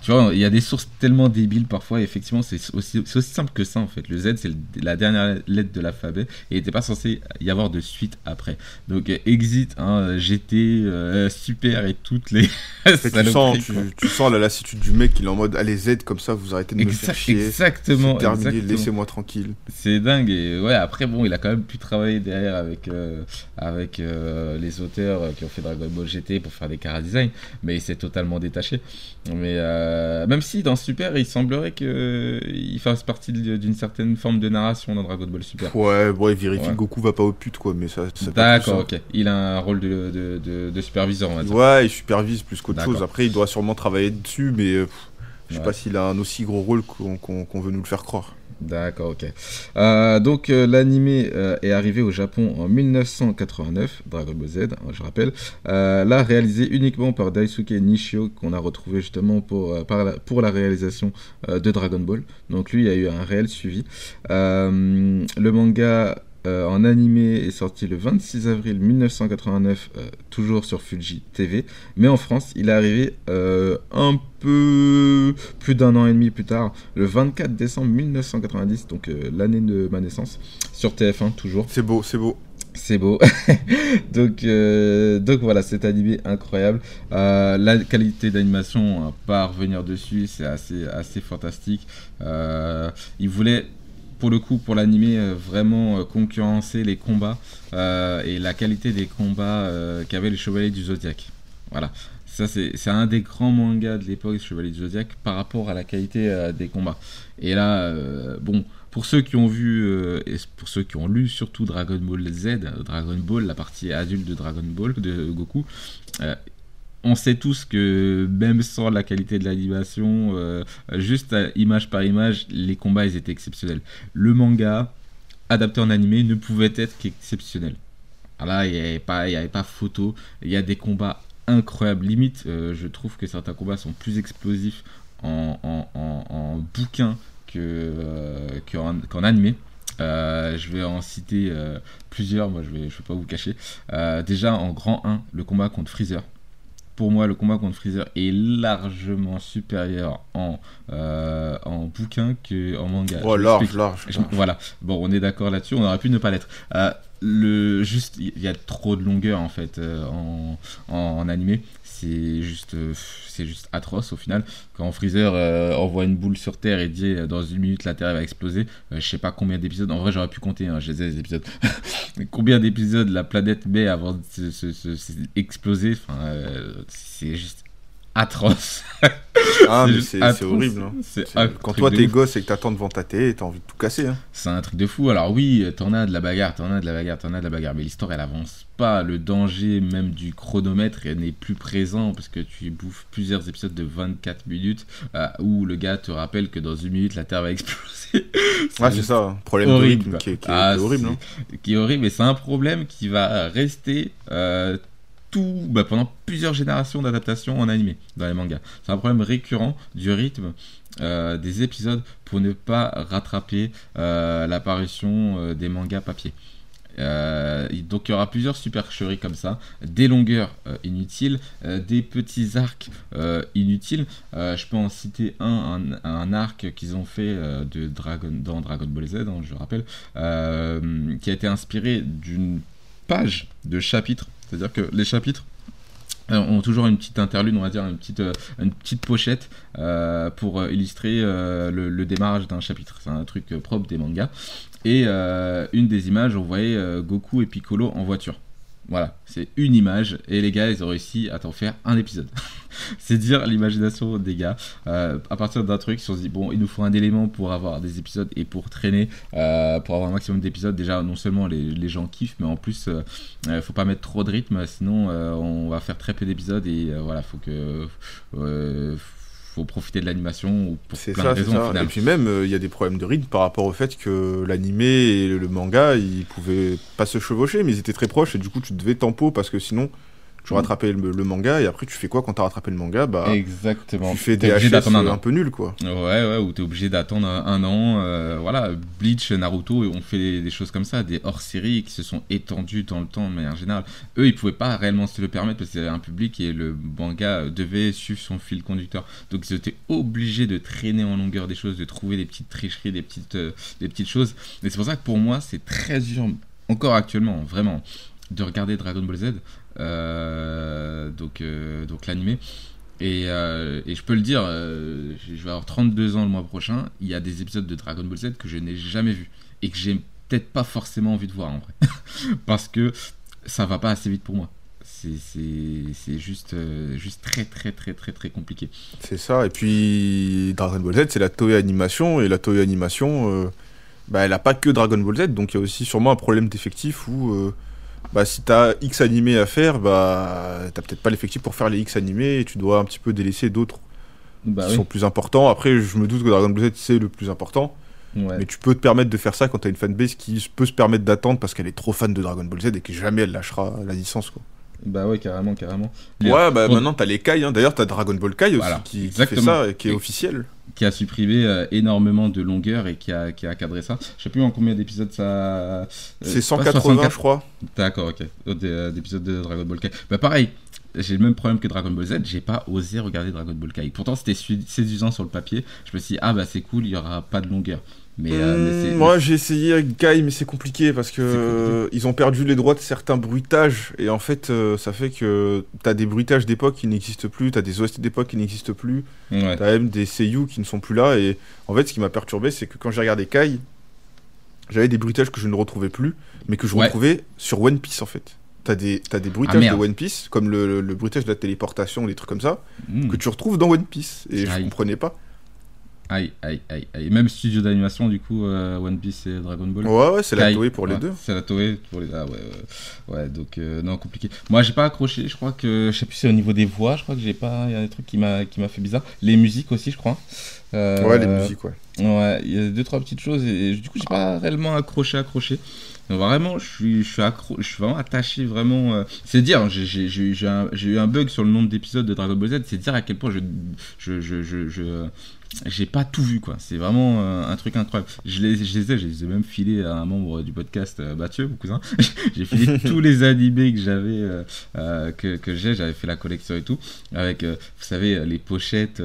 Tu vois, il y a des sources tellement débiles parfois, et effectivement, c'est aussi, aussi simple que ça en fait. Le Z, c'est la dernière lettre de l'alphabet, et il n'était pas censé y avoir de suite après. Donc, euh, Exit, hein, GT, euh, Super et toutes les. Tu, sens, tu, tu sens la lassitude du mec, il est en mode allez Z comme ça, vous arrêtez de me Exact- faire chier. exactement, terminé, laissez-moi tranquille. C'est dingue et ouais après bon il a quand même pu travailler derrière avec euh, avec euh, les auteurs euh, qui ont fait Dragon Ball GT pour faire des chara design mais il s'est totalement détaché mais euh, même si dans Super il semblerait que euh, il fasse partie d'une certaine forme de narration dans Dragon Ball Super Ouais, bon, il vérifie Ouais. que Goku va pas au pute, quoi, mais ça. ça d'accord ok il a un rôle de, de, de, de superviseur on va dire Ouais, il supervise plus qu'autre chose. Après, il doit sûrement travailler dessus, mais euh, je sais Ouais. pas s'il a un aussi gros rôle qu'on veut nous le faire croire. D'accord, ok. Euh, donc euh, l'animé euh, est arrivé au Japon en 1989, Dragon Ball Z, hein, je rappelle. Euh, là, réalisé uniquement par Daisuke Nishio, qu'on a retrouvé justement pour, euh, par la- pour la réalisation de Dragon Ball. Donc lui, il y a eu un réel suivi. Le manga euh, en animé est sorti le 26 avril 1989, euh, toujours sur Fuji TV. Mais en France, il est arrivé euh, un peu plus d'un an et demi plus tard, le 24 décembre 1990, donc l'année de ma naissance, sur TF1 toujours. C'est beau, c'est beau. C'est beau. donc, euh, donc voilà, cet animé incroyable. Euh, la qualité d'animation, à pas revenir dessus, c'est assez, assez fantastique. Euh, il voulait, pour le coup, pour l'animé, euh, vraiment euh, concurrencer les combats euh, et la qualité des combats qu'avaient les Chevaliers du Zodiaque. Voilà. Ça, c'est un des grands mangas de l'époque, Chevalier du Zodiac, par rapport à la qualité des combats. Et là, bon, pour ceux qui ont vu, et pour ceux qui ont lu surtout Dragon Ball Z, Dragon Ball, la partie adulte de Dragon Ball, de Goku, on sait tous que même sans la qualité de l'animation, euh, juste image par image, les combats étaient exceptionnels. Le manga, adapté en animé, ne pouvait être qu'exceptionnel. Ah Là, il n'y avait, pas- photo. Il y a des combats incroyables. Limite, euh, je trouve que certains combats sont plus explosifs en, bouquin euh, qu'en. Euh, je vais en citer plusieurs, moi je vais, je vais pas vous cacher. Déjà en grand 1, le combat contre Freezer. Pour moi, le combat contre Freezer est largement supérieur en, euh, en bouquin qu'en manga. Oh, large, large. Voilà, bon, on est d'accord là-dessus, on aurait pu ne pas l'être. Euh, le, juste, il y a trop de longueur en fait euh, en, en, en animé. C'est juste, euh, c'est juste atroce au final. Quand Freezer euh, envoie une boule sur Terre et dit euh, dans une minute la Terre va exploser, je sais pas combien d'épisodes. En vrai, j'aurais pu compter, hein, je les épisodes. combien d'épisodes la planète met avant de se, se- se- se- exploser? C'est juste atroce. Ah, mais c'est horrible. hein. Quand toi t'es gosse et que t'attends devant ta télé, t'as envie de tout casser. Hein. C'est un truc de fou. Alors oui, t'en as de la bagarre, t'en as de la bagarre, t'en as de la bagarre, mais l'histoire elle avance pas. Le danger même du chronomètre elle n'est plus présent parce que tu bouffes plusieurs épisodes de 24 minutes euh, où le gars te rappelle que dans une minute la Terre va exploser. Ouais, c'est ça. Problème horrible, de rythme qui est, qui est- Ah, est horrible. hein. qui est horrible, et c'est un problème qui va rester euh, bah, pendant plusieurs générations d'adaptation en animé dans les mangas. C'est un problème récurrent du rythme euh, des épisodes pour ne pas rattraper euh, l'apparition euh, des mangas papier. Donc il y aura plusieurs supercheries comme ça, des longueurs inutiles, des petits arcs inutiles. Je peux en citer un, un, arc qu'ils ont fait de Dragon, dans Dragon Ball Z, hein, je rappelle, qui a été inspiré d'une page de chapitre. C'est-à-dire que les chapitres euh, ont toujours une petite interlude, on va dire, une petite, euh, pochette euh, pour illustrer le, démarrage d'un chapitre. C'est un truc propre des mangas. Et une des images, on voyait Goku et Piccolo en voiture. Voilà, c'est une image et les gars, ils ont réussi à t'en faire un épisode. c'est dire l'imagination des gars. Euh, à partir d'un truc, ils se sont dit, bon, il nous faut un élément pour avoir des épisodes et pour traîner, euh, pour avoir un maximum d'épisodes. Déjà, non seulement les, gens kiffent, mais en plus, euh, euh, faut pas mettre trop de rythme, sinon on va faire très peu d'épisodes et voilà, faut que. Faut profiter de l'animation ou pour C'est plein ça, de raisons ça. final. Et puis même, euh, il y a des problèmes de rythme par rapport au fait que l'animé et le manga, ils pouvaient pas se chevaucher, mais ils étaient très proches, et du coup, tu devais tempo, parce que sinon, tu Mm. rattrapais le, le manga, et après, tu fais quoi quand t'as rattrapé le manga? Bah, Exactement. tu fais des HS un un, peu nuls, quoi. Ouais, ouais, où t'es obligé d'attendre un, an. euh, voilà, Bleach, Naruto, ont fait des, choses comme ça, des hors-séries qui se sont étendues dans le temps de manière générale. Eux, ils pouvaient pas réellement se le permettre parce qu'il y avait un public et le manga devait suivre son fil conducteur. Donc ils étaient obligés de traîner en longueur des choses, de trouver des petites tricheries, des petites, euh, des petites choses. Et c'est pour ça que pour moi, c'est très dur, encore actuellement, vraiment, de regarder Dragon Ball Z, donc, euh, donc l'animé. Et, euh, et je peux le dire, euh, je vais avoir 32 ans le mois prochain. Il y a des épisodes de Dragon Ball Z que je n'ai jamais vus et que j'ai peut-être pas forcément envie de voir en vrai. Parce que ça va pas assez vite pour moi. C'est- juste, euh, très très très très très compliqué. C'est ça, et puis Dragon Ball Z, c'est la Toei Animation, et la Toei Animation, euh, bah, elle a pas que Dragon Ball Z, donc il y a aussi sûrement un problème d'effectif où, euh, bah, si t'as X animés à faire, bah, t'as peut-être pas l'effectif pour faire les X animés, et tu dois un petit peu délaisser d'autres Bah qui oui. sont plus importants. Après, je me doute que Dragon Ball Z, c'est le plus important, Ouais. mais tu peux te permettre de faire ça quand t'as une fanbase qui peut se permettre d'attendre parce qu'elle est trop fan de Dragon Ball Z et que jamais elle lâchera la licence, quoi. Bah ouais, carrément, carrément. Les- Ouais, bah on- maintenant t'as les Kai, hein. d'ailleurs t'as Dragon Ball Kai aussi Voilà, qui, qui fait ça et qui est Et- officiel. qui a supprimé euh, énormément de longueur et qui a, qui a cadré ça. Je sais plus en combien d'épisodes ça. euh, C'est pas 180, 64. je crois. D'accord, ok. Euh, des- D'épisodes de Dragon Ball Kai. Bah pareil, j'ai le même problème que Dragon Ball Z, j'ai pas osé regarder Dragon Ball Kai. Pourtant c'était séduisant sur le papier. Je me suis dit, ah bah c'est cool, il y aura pas de longueur. Mais, euh, mais Hmm, moi j'ai essayé avec Kai mais c'est compliqué parce que euh, ils ont perdu les droits de certains bruitages et en fait euh, ça fait que t'as des bruitages d'époque qui n'existent plus, t'as des OST d'époque qui n'existent plus, Ouais. t'as même des seiyuu qui ne sont plus là et en fait ce qui m'a perturbé c'est que quand j'ai regardé Kai, j'avais des bruitages que je ne retrouvais plus mais que je Ouais. retrouvais sur One Piece en fait. T'as des, t'as des Ah, bruitages merde. de One Piece, comme le, le, le bruitage de la téléportation, des trucs comme ça, Mmh. que tu retrouves dans One Piece. Et je comprenais pas. Aïe, aïe, aïe, aïe. Même studio d'animation, du coup, euh, One Piece et Dragon Ball. Ouais, ouais, c'est la. Toei pour les Ouais, deux. C'est la Toei pour les ah, ouais, ouais. Ouais, donc euh, non, compliqué. Moi, j'ai pas accroché. Je crois que je sais plus si c'est au niveau des voix. Je crois que j'ai pas. Il y a des trucs qui m'a fait bizarre. Les musiques aussi, je crois. Euh, Ouais, les musiques, ouais. Ouais, il y a deux trois petites choses et, et du coup, j'ai pas réellement accroché, accroché. Donc, vraiment, je suis, je suis accro, je suis vraiment attaché, vraiment. euh, C'est dire, hein, j'ai eu- un, bug sur le nombre d'épisodes de Dragon Ball Z. C'est dire à quel point je, je, je, je- j'ai pas tout vu quoi. C'est vraiment euh, un truc incroyable. Je les, je les ai, je les ai même filés à un membre du podcast, euh, Mathieu, mon cousin. j'ai filé tous les animés que j'avais, euh, euh, que, que j'ai. J'avais fait la collection et tout, avec, vous savez, les pochettes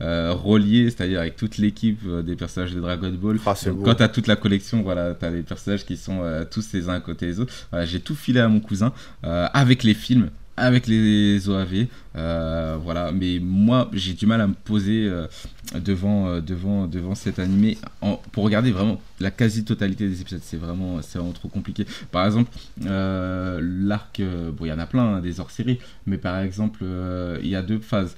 reliées, c'est-à-dire avec toute l'équipe des personnages de Dragon Ball. Ah, Donc, quand t'as toute la collection, voilà, t'as les personnages qui sont tous les uns à côté des autres. Voilà, j'ai tout filé à mon cousin avec les films, avec les OAV, euh, voilà. Mais moi, j'ai du mal à me poser euh, devant, euh, devant, cet animé pour regarder vraiment la quasi-totalité des épisodes. C'est vraiment, trop compliqué. Par exemple, l'arc, bon, il y en a plein hein, des hors-séries, mais par exemple, il y a deux phases.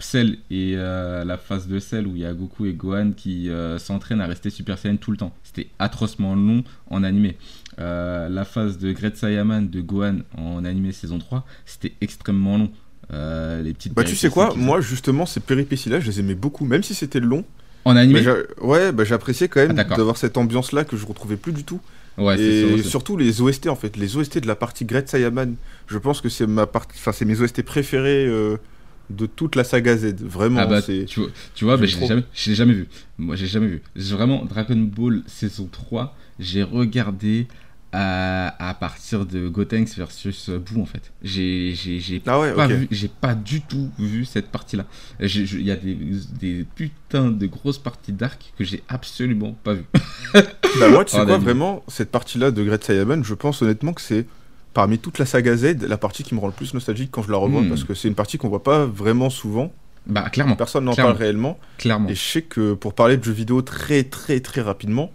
Cell et la phase de Cell où il y a Goku et Gohan qui s'entraînent à rester Super Saiyan tout le temps. C'était atrocement long en animé. Euh, la phase de Great Saiyaman de Gohan en animé saison 3, c'était extrêmement long. Euh, les petites Bah, tu sais quoi, moi, justement, ces péripéties-là, je les aimais beaucoup, même si c'était long. En animé j'a- ouais, bah, j'appréciais quand Ah, même d'accord. d'avoir cette ambiance-là que je retrouvais plus du tout. Ouais, et c'est- surtout les OST, en fait. Les OST de la partie Great Saiyaman, je pense que c'est ma partie, enfin, c'est mes OST préférés euh, de toute la saga Z. Vraiment, Ah bah, c'est. tu vois, tu vois bah, je l'ai jamais, jamais vu. Moi, j'ai jamais vu. Vraiment, Dragon Ball saison 3, j'ai regardé à, à partir de Gotenks versus Boo, en fait. J'ai Ah ouais, pas ok. vu- j'ai pas du tout vu cette partie-là. Il y a des, des putains de grosses parties d'arc que j'ai absolument pas vu. Bah, moi, tu sais Ah, quoi, vraiment, cette partie-là de Great Saiyaman, je pense honnêtement que c'est parmi toute la saga Z, la partie qui me rend le plus nostalgique quand je la revois, Hmm. parce que c'est une partie qu'on voit pas vraiment souvent. Bah, clairement, Personne n'en parle réellement. clairement. Et je sais que pour parler de jeux vidéo très très très rapidement,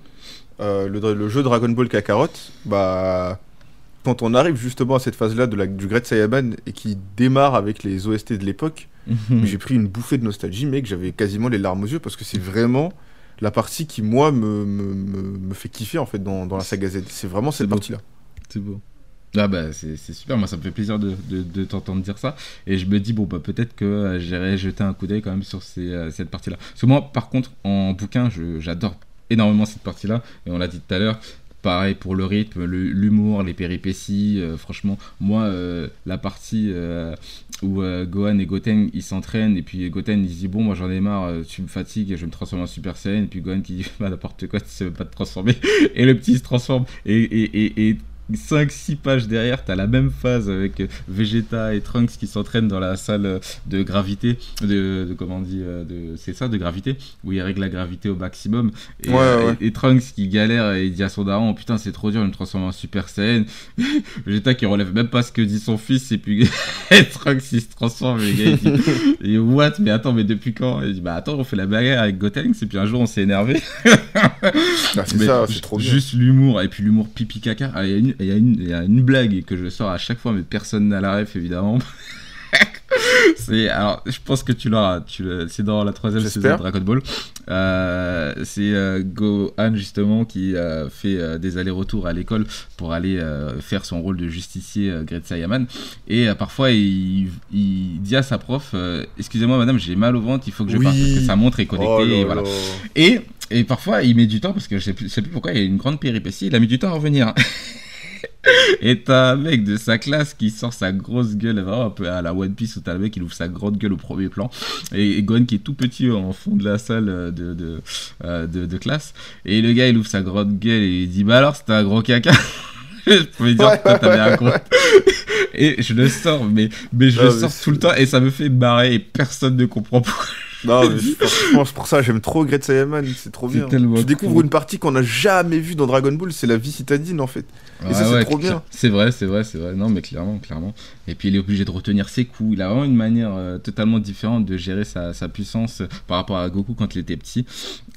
euh, le, le jeu Dragon Ball Kakarot, bah quand on arrive justement à cette phase-là de la, du Great Saiyaman et qui démarre avec les OST de l'époque, Mhm. j'ai pris une bouffée de nostalgie, mec. J'avais quasiment les larmes aux yeux parce que c'est vraiment la partie qui, moi, me, me, me, me fait kiffer en fait dans, dans la saga Z. C'est vraiment cette partie-là. C'est beau. Ah bah c'est c'est super, moi ça me fait plaisir de, de, de t'entendre dire ça. Et je me dis, bon bah peut-être que euh, j'irai jeter un coup d'œil quand même sur ces, euh, cette partie-là. Parce que moi par contre en bouquin, je- j'adore énormément cette partie-là. Et on l'a dit tout à l'heure, pareil pour le rythme, l'humour, les péripéties. euh, franchement, moi euh, la partie euh, où Gohan et Goten ils s'entraînent et puis Goten il dit bon moi j'en ai marre, tu me fatigues, je vais me transformer en Super Saiyan. Et puis Gohan qui dit bah n'importe quoi, tu sais pas te transformer. Et le petit se transforme. Et, et, et 5-6 pages derrière, t'as la même phase avec euh, Vegeta et Trunks qui s'entraînent dans la salle euh, de gravité, de, de- comment on dit, euh, de, c'est ça, de gravité, où il règle la gravité au maximum. Et, Ouais, ouais. et- et Trunks qui galère et il dit à son daron, oh, putain c'est trop dur de me transformer en Super Saiyan. Vegeta qui relève même pas ce que dit son fils et puis et Trunks il se transforme et le gars il dit, et what, mais attends, mais depuis quand? Il dit, bah attends, on fait la bagarre avec Gotenks et puis un jour on s'est énervé. Ah, c'est ça, c'est trop bien. Juste l'humour, et puis l'humour pipi caca. Ah, Il y, a une- il y, a une- y a une blague que je sors à chaque fois, mais personne n'a la ref évidemment. c'est alors, je pense que tu l'auras. Tu c'est dans la troisième saison de. Dragon Ball. Euh, c'est euh, Gohan justement qui euh, fait euh, des allers-retours à l'école pour aller faire son rôle de justicier Great Saiyaman. Et parfois, il, il dit à sa prof Excusez-moi, madame, j'ai mal au ventre, il faut que je Oui. parte parce que sa montre est connectée. Oh et voilà. là. Et, et parfois, il met du temps parce que je sais plus, je sais plus pourquoi, il y a une grande péripétie, il a mis du temps à revenir. et t'as un mec de sa classe qui sort sa grosse gueule, vraiment un peu à la One Piece où t'as le mec qui ouvre sa grande gueule au premier plan. Et, et Gon qui est tout petit en fond de la salle euh, de, de, euh, de, de classe. Et le gars il ouvre sa grande gueule et il dit Bah alors, c'était un gros caca Je pouvais dire Ouais, que toi, t'avais un gros. Et je le sors, mais, mais je le sors tout le temps et ça me fait marrer et personne ne comprend pourquoi. Non, mais franchement, c'est pour ça j'aime trop Great Saiyaman, c'est trop bien. découvres cool. une partie qu'on n'a jamais vue dans Dragon Ball, c'est la vie citadine en fait. Et ça, c'est trop bien. cla- C'est vrai, c'est vrai, c'est vrai. Non, mais clairement, clairement. Et puis il est obligé de retenir ses coups. Il a vraiment une manière euh, totalement différente de gérer sa, sa puissance euh, par rapport à Goku quand il était petit.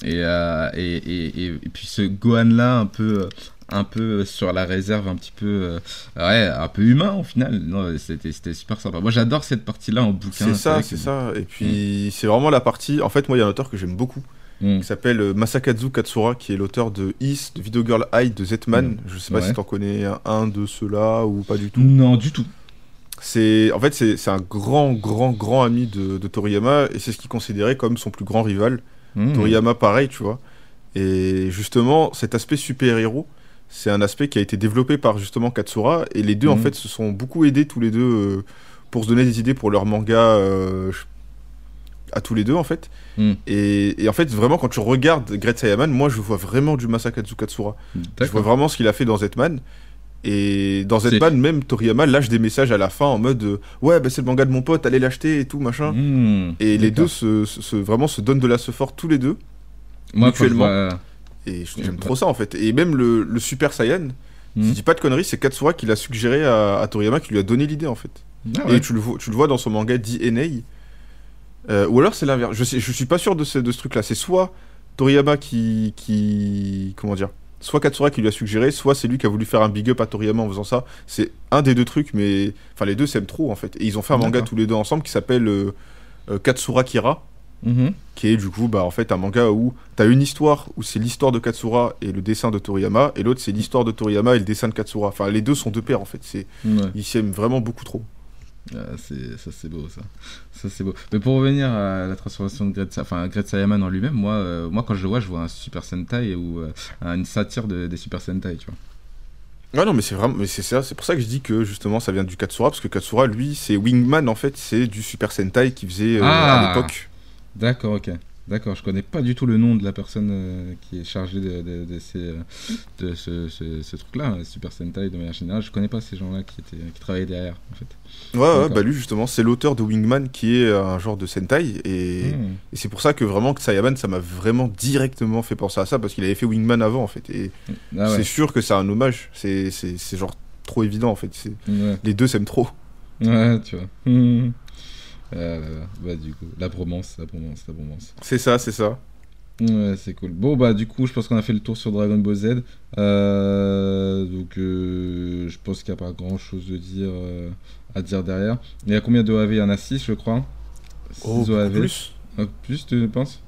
Et, euh, et, et, et, puis ce Gohan là, un peu. un peu sur la réserve, un petit peu, ouais, un peu humain au final. C'était, super sympa. Moi, j'adore cette partie-là en bouquin. C'est ça, c'est ça. Et puis c'est vraiment la partie. En fait, moi, il y a un auteur que j'aime beaucoup Mm. qui s'appelle euh, Masakazu Katsura, qui est l'auteur de Is, de Video Girl High, de Z-Man. Mm. Je sais pas Ouais. si t'en connais un, de ceux-là ou pas du tout. Non, du tout. C'est en fait c'est un grand grand grand ami de, de Toriyama et c'est ce qu'il considérait comme son plus grand rival. Mm. Toriyama pareil, tu vois. Et justement, cet aspect super-héros, c'est un aspect qui a été développé par justement Katsura et les deux en Mhm. fait se sont beaucoup aidés tous les deux euh, pour se donner des idées pour leur manga euh, à tous les deux en fait. Mhm. Et, et en fait, vraiment quand tu regardes Great Saiyaman, moi je vois vraiment du Masakazu Katsura. Je vois vraiment ce qu'il a fait dans Z-Man. Et dans Z-Man, même Toriyama lâche des messages à la fin en mode euh, Ouais, bah, c'est le manga de mon pote, allez l'acheter et tout, machin. Mm. Et les deux se, se- vraiment se donnent de la force tous les deux. Moi, mutuellement. vois- Et j'aime trop ça en fait. Et même le, le Super Saiyan, si Mm. je dis pas de conneries, c'est Katsura qui l'a suggéré à, à Toriyama, qui lui a donné l'idée en fait. Ah ouais. Et tu le, vois, tu le vois dans son manga DNA. Euh, ou alors c'est l'inverse. Je, sais, je suis pas sûr de ce, de ce truc-là. C'est soit Toriyama qui, qui. Comment dire Soit Katsura qui lui a suggéré, soit c'est lui qui a voulu faire un big up à Toriyama en faisant ça. C'est un des deux trucs, mais. Enfin, les deux s'aiment trop en fait. Et ils ont fait un manga tous les deux ensemble qui s'appelle euh, euh, Katsura Kira. Mhm. qui est du coup bah en fait un manga où t'as une histoire où c'est l'histoire de Katsura et le dessin de Toriyama et l'autre c'est l'histoire de Toriyama et le dessin de Katsura enfin les deux sont deux pairs en fait c'est Ouais. ils s'aiment vraiment beaucoup trop Ah, ça c'est beau ça. Ça c'est beau. Mais pour revenir à la transformation de Great, Sa- enfin en lui-même moi euh, moi quand je le vois je vois un Super Sentai ou euh, une satire de- des Super Sentai tu vois. Ah non mais c'est vraiment mais c'est ça c'est pour ça que je dis que justement ça vient du Katsura parce que Katsura lui c'est Wingman en fait c'est du Super Sentai qu'il faisait euh, Ah. à l'époque. D'accord ok d'accord je connais pas du tout le nom de la personne euh, qui est chargée de, de, de ces, euh, de ce, ce, ce truc là Super Sentai de manière générale. Je connais pas ces gens là qui étaient qui travaillaient derrière en fait. Ouais, bah lui justement c'est l'auteur de Wingman qui est un genre de Sentai et, Hmm. et c'est pour ça que vraiment que Saiyaman ça m'a vraiment directement fait penser à ça parce qu'il avait fait Wingman avant en fait et ah c'est sûr que c'est un hommage c'est c'est c'est genre trop évident en fait c'est ouais. les deux s'aiment trop. Ouais tu vois. Hmm. Là. bah du coup la bromance la bromance la bromance C'est ça, c'est ça. Ouais, c'est cool. Bon, bah, du coup, je pense qu'on a fait le tour sur Dragon Ball Z. Euh, donc, euh, je pense qu'il n'y a pas grand chose de dire, euh, à dire derrière. Il y a combien d'OAV Il y en a 6, je crois. 6 Oh, OAV. plus. Ah, plus, tu penses?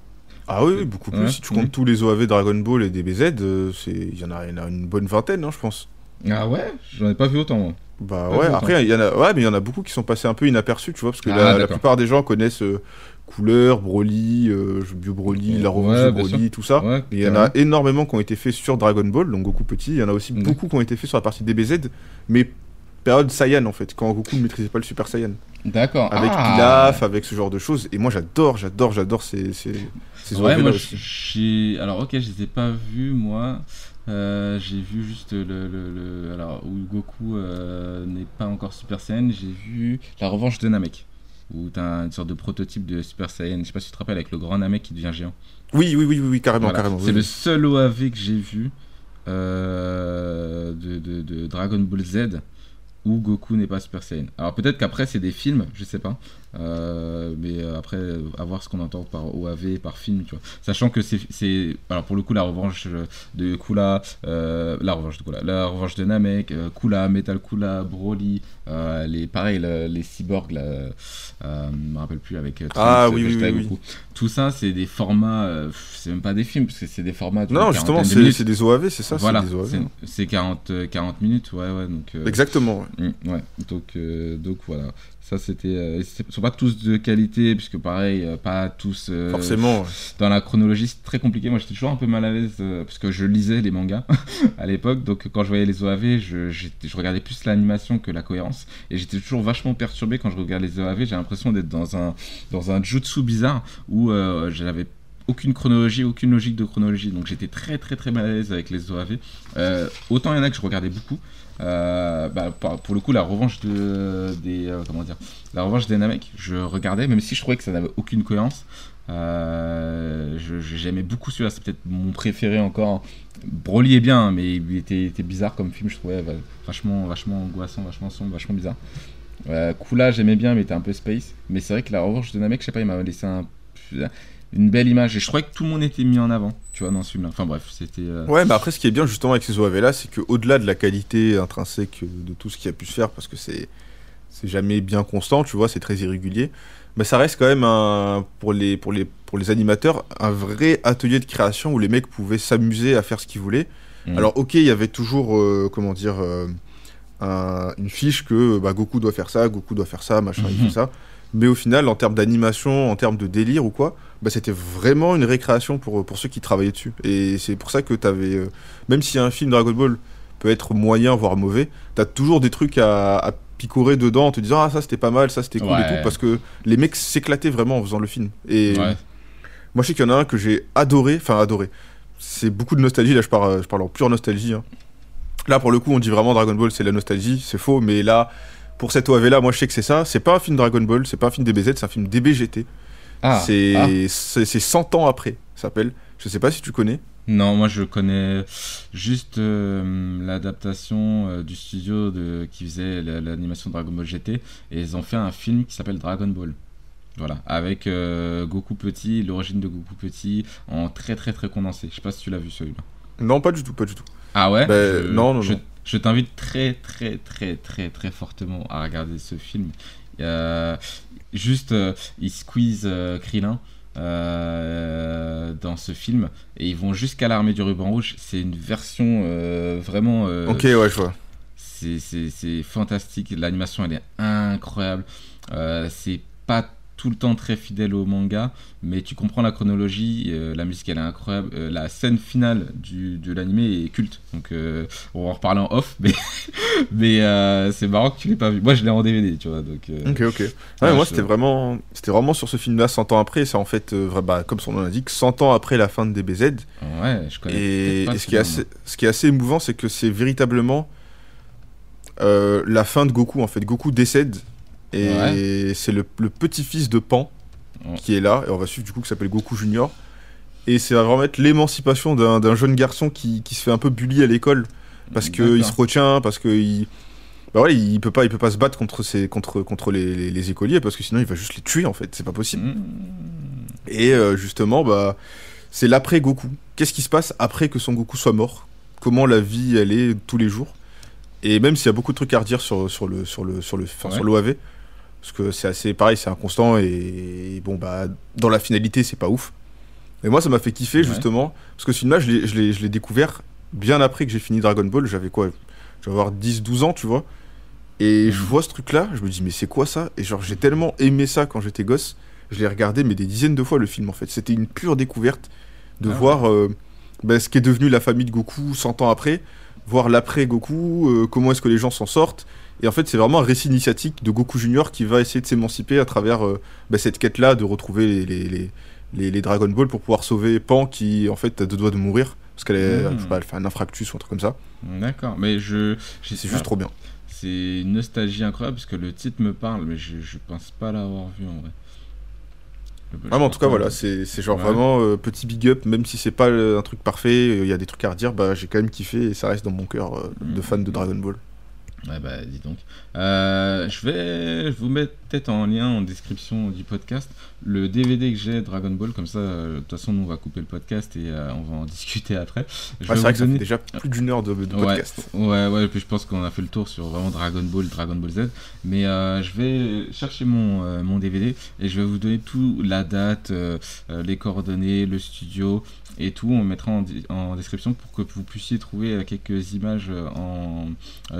Ah oui, oui, beaucoup plus. Ouais, si tu oui. comptes tous les OAV Dragon Ball et DBZ, euh, c'est- il y, en a- il y en a une bonne vingtaine, hein, je pense. Ah ouais? J'en ai pas vu autant, moi. Bah Pas ouais, après, il y en a, ouais, mais il y en a beaucoup qui sont passés un peu inaperçus, tu vois, parce que Ah, la, la d'accord. plupart des gens connaissent euh, Couleur, Broly, euh, Bio Broly, la Ouais, Broly, tout ça. Ouais, Mais il y en a énormément qui ont été faits sur Dragon Ball, donc Goku petit. Il y en a aussi Ouais. beaucoup qui ont été faits sur la partie DBZ, mais période Saiyan en fait, quand Goku ne maîtrisait pas le Super Saiyan. D'accord. Avec ah. Pilaf, avec ce genre de choses. Et moi j'adore, j'adore, j'adore ces, ces, ces Ouais, moi, aussi. j'ai. Alors, ok, je les ai pas vus, moi. Euh, j'ai vu juste le, le, le- Alors, où Goku euh, n'est pas encore Super Saiyan. J'ai vu La Revanche de Namek. Où t'as une sorte de prototype de Super Saiyan. Je sais pas si tu te rappelles, avec le grand Namek qui devient géant. Oui, oui, oui, oui, oui, carrément, Voilà. carrément. C'est oui, le seul OAV que j'ai vu euh, de, de- de Dragon Ball Z où Goku n'est pas Super Saiyan. Alors peut-être qu'après c'est des films, je sais pas. Euh, mais euh, après, à voir ce qu'on entend par OAV, par film, tu vois. Sachant que c'est-. Alors pour le coup, la revanche de Kula, euh, la revanche de Kula, la revanche de Namek, Kula, Metal Kula, Broly, euh, les, pareil, le- les cyborgs, là, je me rappelle plus, avec Ah, oui, oui, oui. Tout ça, c'est des formats. c'est même pas des films, parce que c'est des formats. de Non, justement, c'est des OAV, c'est ça voilà, c'est des OAV. c'est- c'est 40, euh, 40 minutes, ouais, ouais. Donc, Exactement. ouais. Mm, Ouais, donc, donc voilà. Ça, c'était. euh, ils sont pas tous de qualité, puisque pareil, euh, pas tous. euh, Forcément. ouais. Dans la chronologie, c'est très compliqué. Moi, j'étais toujours un peu mal à l'aise, euh, parce que je lisais les mangas à l'époque. Donc, quand je voyais les OAV, je, regardais plus l'animation que la cohérence. Et j'étais toujours vachement perturbé quand je regarde les OAV. J'ai l'impression d'être dans un, dans un jutsu bizarre où j'avais aucune chronologie, aucune logique de chronologie. Donc j'étais très très très mal à l'aise avec les OAV. Euh, autant il y en a que je regardais beaucoup. Euh, bah, pour le coup, la revanche de, des euh, comment dire, la revanche des Namek, je regardais, même si je trouvais que ça n'avait aucune cohérence. Euh, J'aimais beaucoup celui-là, c'est peut-être mon préféré encore. Broly est bien, mais il était, bizarre comme film, je trouvais va- vachement, vachement angoissant, vachement sombre, vachement bizarre. Euh, Kula, j'aimais bien, mais était un peu space. Mais c'est vrai que la revanche de Namek, je sais pas, il m'a laissé un- une belle image. Et je trouvais que tout le monde était mis en avant, tu vois, dans ce film-là. Enfin bref, c'était. euh, Ouais, mais après, ce qui est bien justement avec ces OAV là, c'est qu'au-delà de la qualité intrinsèque de tout ce qui a pu se faire, parce que c'est c'est jamais bien constant, tu vois, c'est très irrégulier, mais ça reste quand même un, pour, les, pour, les, pour les animateurs un vrai atelier de création où les mecs pouvaient s'amuser à faire ce qu'ils voulaient. Mm. Alors, ok, il y avait toujours, euh, comment dire, euh, un- une fiche que bah, Goku doit faire ça, Goku doit faire ça, machin, il fait ça. Mais au final, en termes d'animation, en termes de délire ou quoi, bah, c'était vraiment une récréation pour, pour ceux qui travaillaient dessus. Et c'est pour ça que t'avais, euh, même si un film Dragon Ball peut être moyen, voire mauvais, t'as toujours des trucs à, à picorer dedans en te disant ah ça c'était pas mal, ça c'était cool et tout, parce que les mecs s'éclataient vraiment en faisant le film. Et ouais. moi, je sais qu'il y en a un que j'ai adoré, enfin adoré. C'est beaucoup de nostalgie, là je parle, je parle en pure nostalgie. hein. Là, pour le coup, on dit vraiment Dragon Ball, c'est la nostalgie, c'est faux, mais là, pour cette OAV là, moi je sais que c'est ça. C'est pas un film Dragon Ball, c'est pas un film DBZ, c'est un film DBGT. Ah, c'est ah. c'est c'est 100 ans après, ça s'appelle. Je sais pas si tu connais. Non, moi je connais juste euh, l'adaptation euh, du studio de, qui faisait la- l'animation Dragon Ball GT et ils ont fait un film qui s'appelle Dragon Ball. Voilà, avec euh, Goku petit, l'origine de Goku petit en très très très condensé. Je sais pas si tu l'as vu celui-là. Non, pas du tout, pas du tout. Ah ouais? Ben, Je- non, non, je, non. Je t'invite très très très très très fortement à regarder ce film. Euh, juste, euh, ils squeeze euh, Krillin euh, dans ce film et ils vont jusqu'à l'armée du ruban rouge. C'est une version vraiment. ok, ouais, je vois. c'est- fantastique. L'animation, elle est incroyable. C'est pas tout le temps très fidèle au manga, mais tu comprends la chronologie. euh, la musique, elle est incroyable. Euh, la scène finale du, de l'animé est culte. Donc, euh, on va en reparler en off, mais, mais c'est marrant que tu l'aies pas vu. Moi, je l'ai en DVD, tu vois. Donc, Ok, ok. Ouais, Ouais, moi, je- c'était vraiment, c'était vraiment sur ce film-là, 100 ans après. C'est en fait, bah, comme son nom l'indique, 100 ans après la fin de DBZ. ouais, je connais. Et, pas et ce, qui est assez, ce qui est assez émouvant, c'est que c'est véritablement la fin de Goku. En fait, Goku décède et c'est le, le petit-fils de Pan Ouais. qui est là. Et on va suivre du coup qui s'appelle Goku Junior. Et c'est vraiment être l'émancipation d'un jeune garçon qui, qui se fait un peu bully à l'école parce que il D'accord. se retient, parce que il, bah ouais, il peut pas, il peut pas se battre contre ses, contre, contre les, les- les écoliers parce que sinon il va juste les tuer en fait. C'est pas possible. Mmh. Et euh, justement, bah, c'est l'après Goku. Qu'est-ce qui se passe après que son Goku soit mort? Comment la vie elle est tous les jours? Et même s'il y a beaucoup de trucs à redire sur, sur le sur le sur le Ouais. sur l'OAV, parce que c'est assez pareil, c'est inconstant et bon bah dans la finalité c'est pas ouf. Mais moi ça m'a fait kiffer Ouais. justement parce que ce film-là je l'ai- je je découvert bien après que j'ai fini Dragon Ball. J'avais quoi? Je vais avoir 10-12 ans, tu vois. Et je Mhm. vois ce truc-là, je me dis mais c'est quoi ça? Et genre j'ai tellement aimé ça quand j'étais gosse, je l'ai regardé mais des dizaines de fois le film en fait. C'était une pure découverte de Ah ouais. voir euh, bah, ce qui est devenu la famille de Goku 100 ans après, voir l'après Goku, euh, comment est-ce que les gens s'en sortent. Et en fait c'est vraiment un récit initiatique de Goku Junior qui va essayer de s'émanciper à travers euh, bah, cette quête-là de retrouver les, les, les, Dragon Ball pour pouvoir sauver Pan qui en fait a deux doigts de mourir parce qu'elle elle fait un infractus ou un truc comme ça. D'accord, mais je. C'est juste trop bien. C'est une nostalgie incroyable parce que le titre me parle, mais je, je pense pas l'avoir vu en vrai. Ah, mais en tout cas, voilà, c'est genre Ouais. vraiment euh, petit big up, même si c'est pas euh, un truc parfait, il y a des trucs à redire, bah j'ai quand même kiffé et ça reste dans mon cœur euh, de fan de Dragon Ball. Ouais, bah, dis donc. Euh, je vais vous mettre peut-être en lien en description du podcast le DVD que j'ai Dragon Ball, comme ça, euh, de toute façon, nous on va couper le podcast et euh, on va en discuter après. Je Ouais, c'est vrai que ça fait déjà plus d'une heure de, de podcast. Ouais, ouais, et puis je pense qu'on a fait le tour sur vraiment Dragon Ball, Dragon Ball Z. Mais je vais chercher mon, mon DVD et je vais vous donner tout, la date, les coordonnées, le studio et tout. On mettra en, en description pour que vous puissiez trouver quelques images en,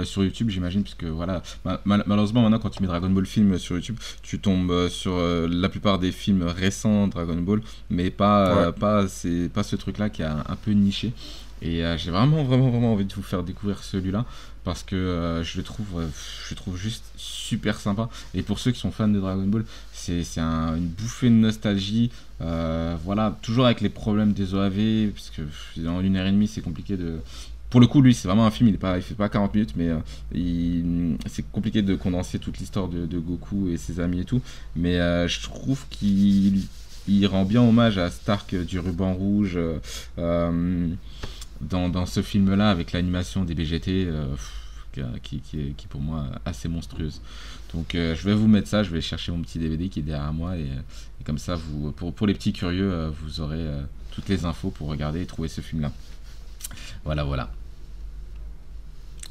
sur YouTube, j'imagine, puisque voilà, mal- malheureusement maintenant quand tu mets Dragon Ball film sur YouTube, tu tombes euh, sur euh, la plupart des films récents Dragon Ball, mais pas, euh, Ouais. pas, c'est pas ce truc-là qui est un, un peu niché. Et j'ai vraiment, vraiment, vraiment envie de vous faire découvrir celui-là parce que euh, je le trouve, euh, je le trouve juste super sympa. Et pour ceux qui sont fans de Dragon Ball, c'est c'est un- une bouffée de nostalgie. Euh, voilà, toujours avec les problèmes des OAV, parce que dans une heure et demie, c'est compliqué de. Pour le coup, lui, c'est vraiment un film, il, est pas, fait pas 40 minutes, mais euh, c'est compliqué de condenser toute l'histoire de, Goku et ses amis et tout. Mais euh, je trouve qu'il il rend bien hommage à Stark du ruban rouge. euh, dans, ce film-là, avec l'animation des BGT, qui, est, pour moi assez monstrueuse. Donc je vais vous mettre ça, je vais chercher mon petit DVD qui est derrière moi, et, comme ça, vous, pour, les petits curieux, vous aurez toutes les infos pour regarder et trouver ce film-là. Voilà, voilà.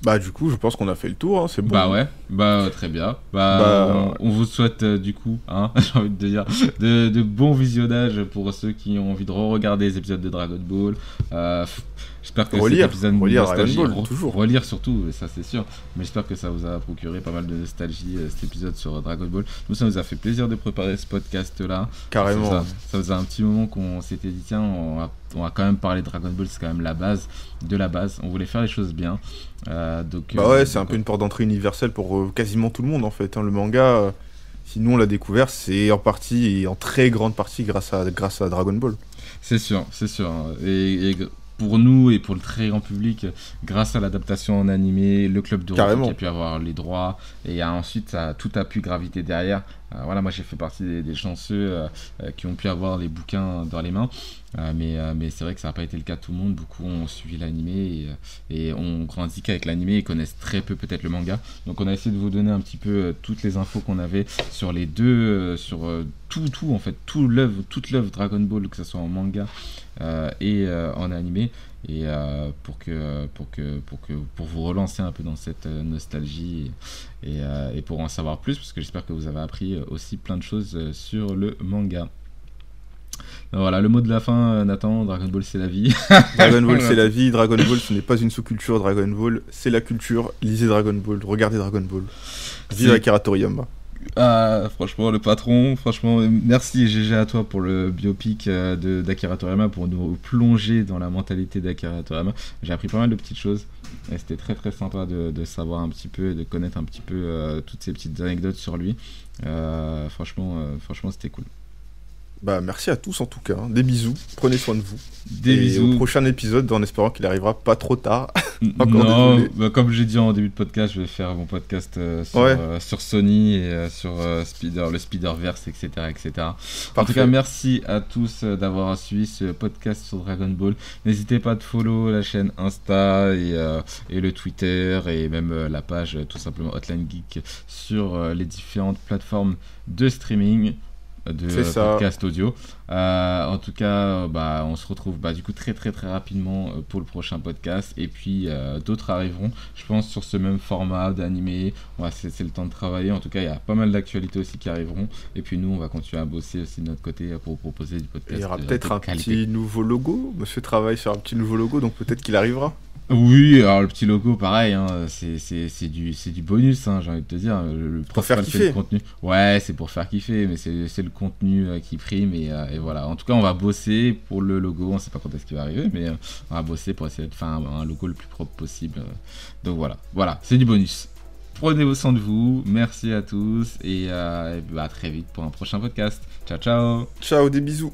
Bah du coup, je pense qu'on a fait le tour, hein, c'est bon. Bah ouais, bah euh, très bien. Bah, Bah, on, on vous souhaite euh, du coup, hein, j'ai envie de dire, de, de bons visionnages pour ceux qui ont envie de re-regarder les épisodes de Dragon Ball. Euh, j'espère que Relire, cet épisode relire nostalgie- Ball, toujours. relire surtout, ça c'est sûr. Mais j'espère que ça vous a procuré pas mal de nostalgie euh, cet épisode sur Dragon Ball. Nous, ça nous a fait plaisir de préparer ce podcast-là. Carrément. Ça, ça faisait un petit moment qu'on s'était dit, tiens, on va, on va quand même parler de Dragon Ball, c'est quand même la base de la base. On voulait faire les choses bien. Euh, donc, Bah euh, ouais, c'est un peu une porte d'entrée universelle pour euh, quasiment tout le monde en fait. hein. Le manga, si nous on l'a découvert, c'est en partie et en très grande partie grâce à, grâce à Dragon Ball. C'est sûr, c'est sûr. Et, et pour nous et pour le très grand public, grâce à l'adaptation en animé, le club de Carrément. qui a pu avoir les droits, et ensuite ça, tout a pu graviter derrière. Euh, voilà, moi j'ai fait partie des, des chanceux euh, euh, qui ont pu avoir les bouquins dans les mains, Euh, mais, euh, mais c'est vrai que ça n'a pas été le cas de tout le monde. Beaucoup ont suivi l'animé et, euh, et ont grandi qu'avec l'animé et connaissent très peu peut-être le manga. Donc on a essayé de vous donner un petit peu toutes les infos qu'on avait sur les deux, sur tout, tout en fait, tout l'œuvre, toute l'œuvre Dragon Ball, que ce soit en manga et en animé et pour que pour que pour que pour vous relancer un peu dans cette nostalgie et, pour en savoir plus parce que j'espère que vous avez appris aussi plein de choses sur le manga. Voilà, le mot de la fin, euh, Nathan, Dragon Ball c'est la vie. Dragon Ball c'est la vie, Dragon Ball ce n'est pas une sous-culture, Dragon Ball c'est la culture. Lisez Dragon Ball, regardez Dragon Ball. Vive Akira Toriyama. Ah, franchement, le patron, franchement, merci GG à toi pour le biopic euh, de- d'Akira Toriyama, pour nous plonger dans la mentalité d'Akira Toriyama. J'ai appris pas mal de petites choses et c'était très très sympa de, de savoir un petit peu et de connaître un petit peu euh, toutes ces petites anecdotes sur lui. Euh, franchement, euh, franchement, c'était cool. Bah merci à tous en tout cas. hein. Des bisous, prenez soin de vous. Des Et bisous. au prochain épisode en espérant qu'il arrivera pas trop tard. non, bah, comme j'ai dit en début de podcast, je vais faire mon podcast euh, sur, Ouais. euh, sur Sony et euh, sur Spider, le Spider-Verse, etc., etc. En tout cas, merci à tous d'avoir suivi ce podcast sur Dragon Ball. N'hésitez pas à follow la chaîne Insta et, et le Twitter et même la page tout simplement Hotline Geek sur les différentes plateformes de streaming. De euh, podcast audio. Euh, en tout cas, euh, bah, on se retrouve bah, du coup très très très rapidement pour le prochain podcast. Et puis d'autres arriveront, je pense, sur ce même format d'animé. On va se laisser le temps de travailler. En tout cas, il y a pas mal d'actualités aussi qui arriveront. Et puis nous, on va continuer à bosser aussi de notre côté pour vous proposer du podcast. il y aura peut-être un qualité. petit nouveau logo. Monsieur travaille sur un petit nouveau logo, donc peut-être qu'il arrivera. Oui, alors le petit logo, pareil, hein, c'est, du, c'est du bonus, hein, j'ai envie de te dire. Le, Pour faire kiffer. le contenu. Ouais, c'est pour faire kiffer, mais c'est, le contenu euh, qui prime. Et, euh, et voilà. En tout cas, on va bosser pour le logo. On sait pas quand est-ce qu'il va arriver, mais euh, on va bosser pour essayer de faire un, un logo le plus propre possible. Donc voilà, voilà, c'est du bonus. Prenez soin de vous, merci à tous et, et bah, à très vite pour un prochain podcast. Ciao, ciao Ciao, des bisous.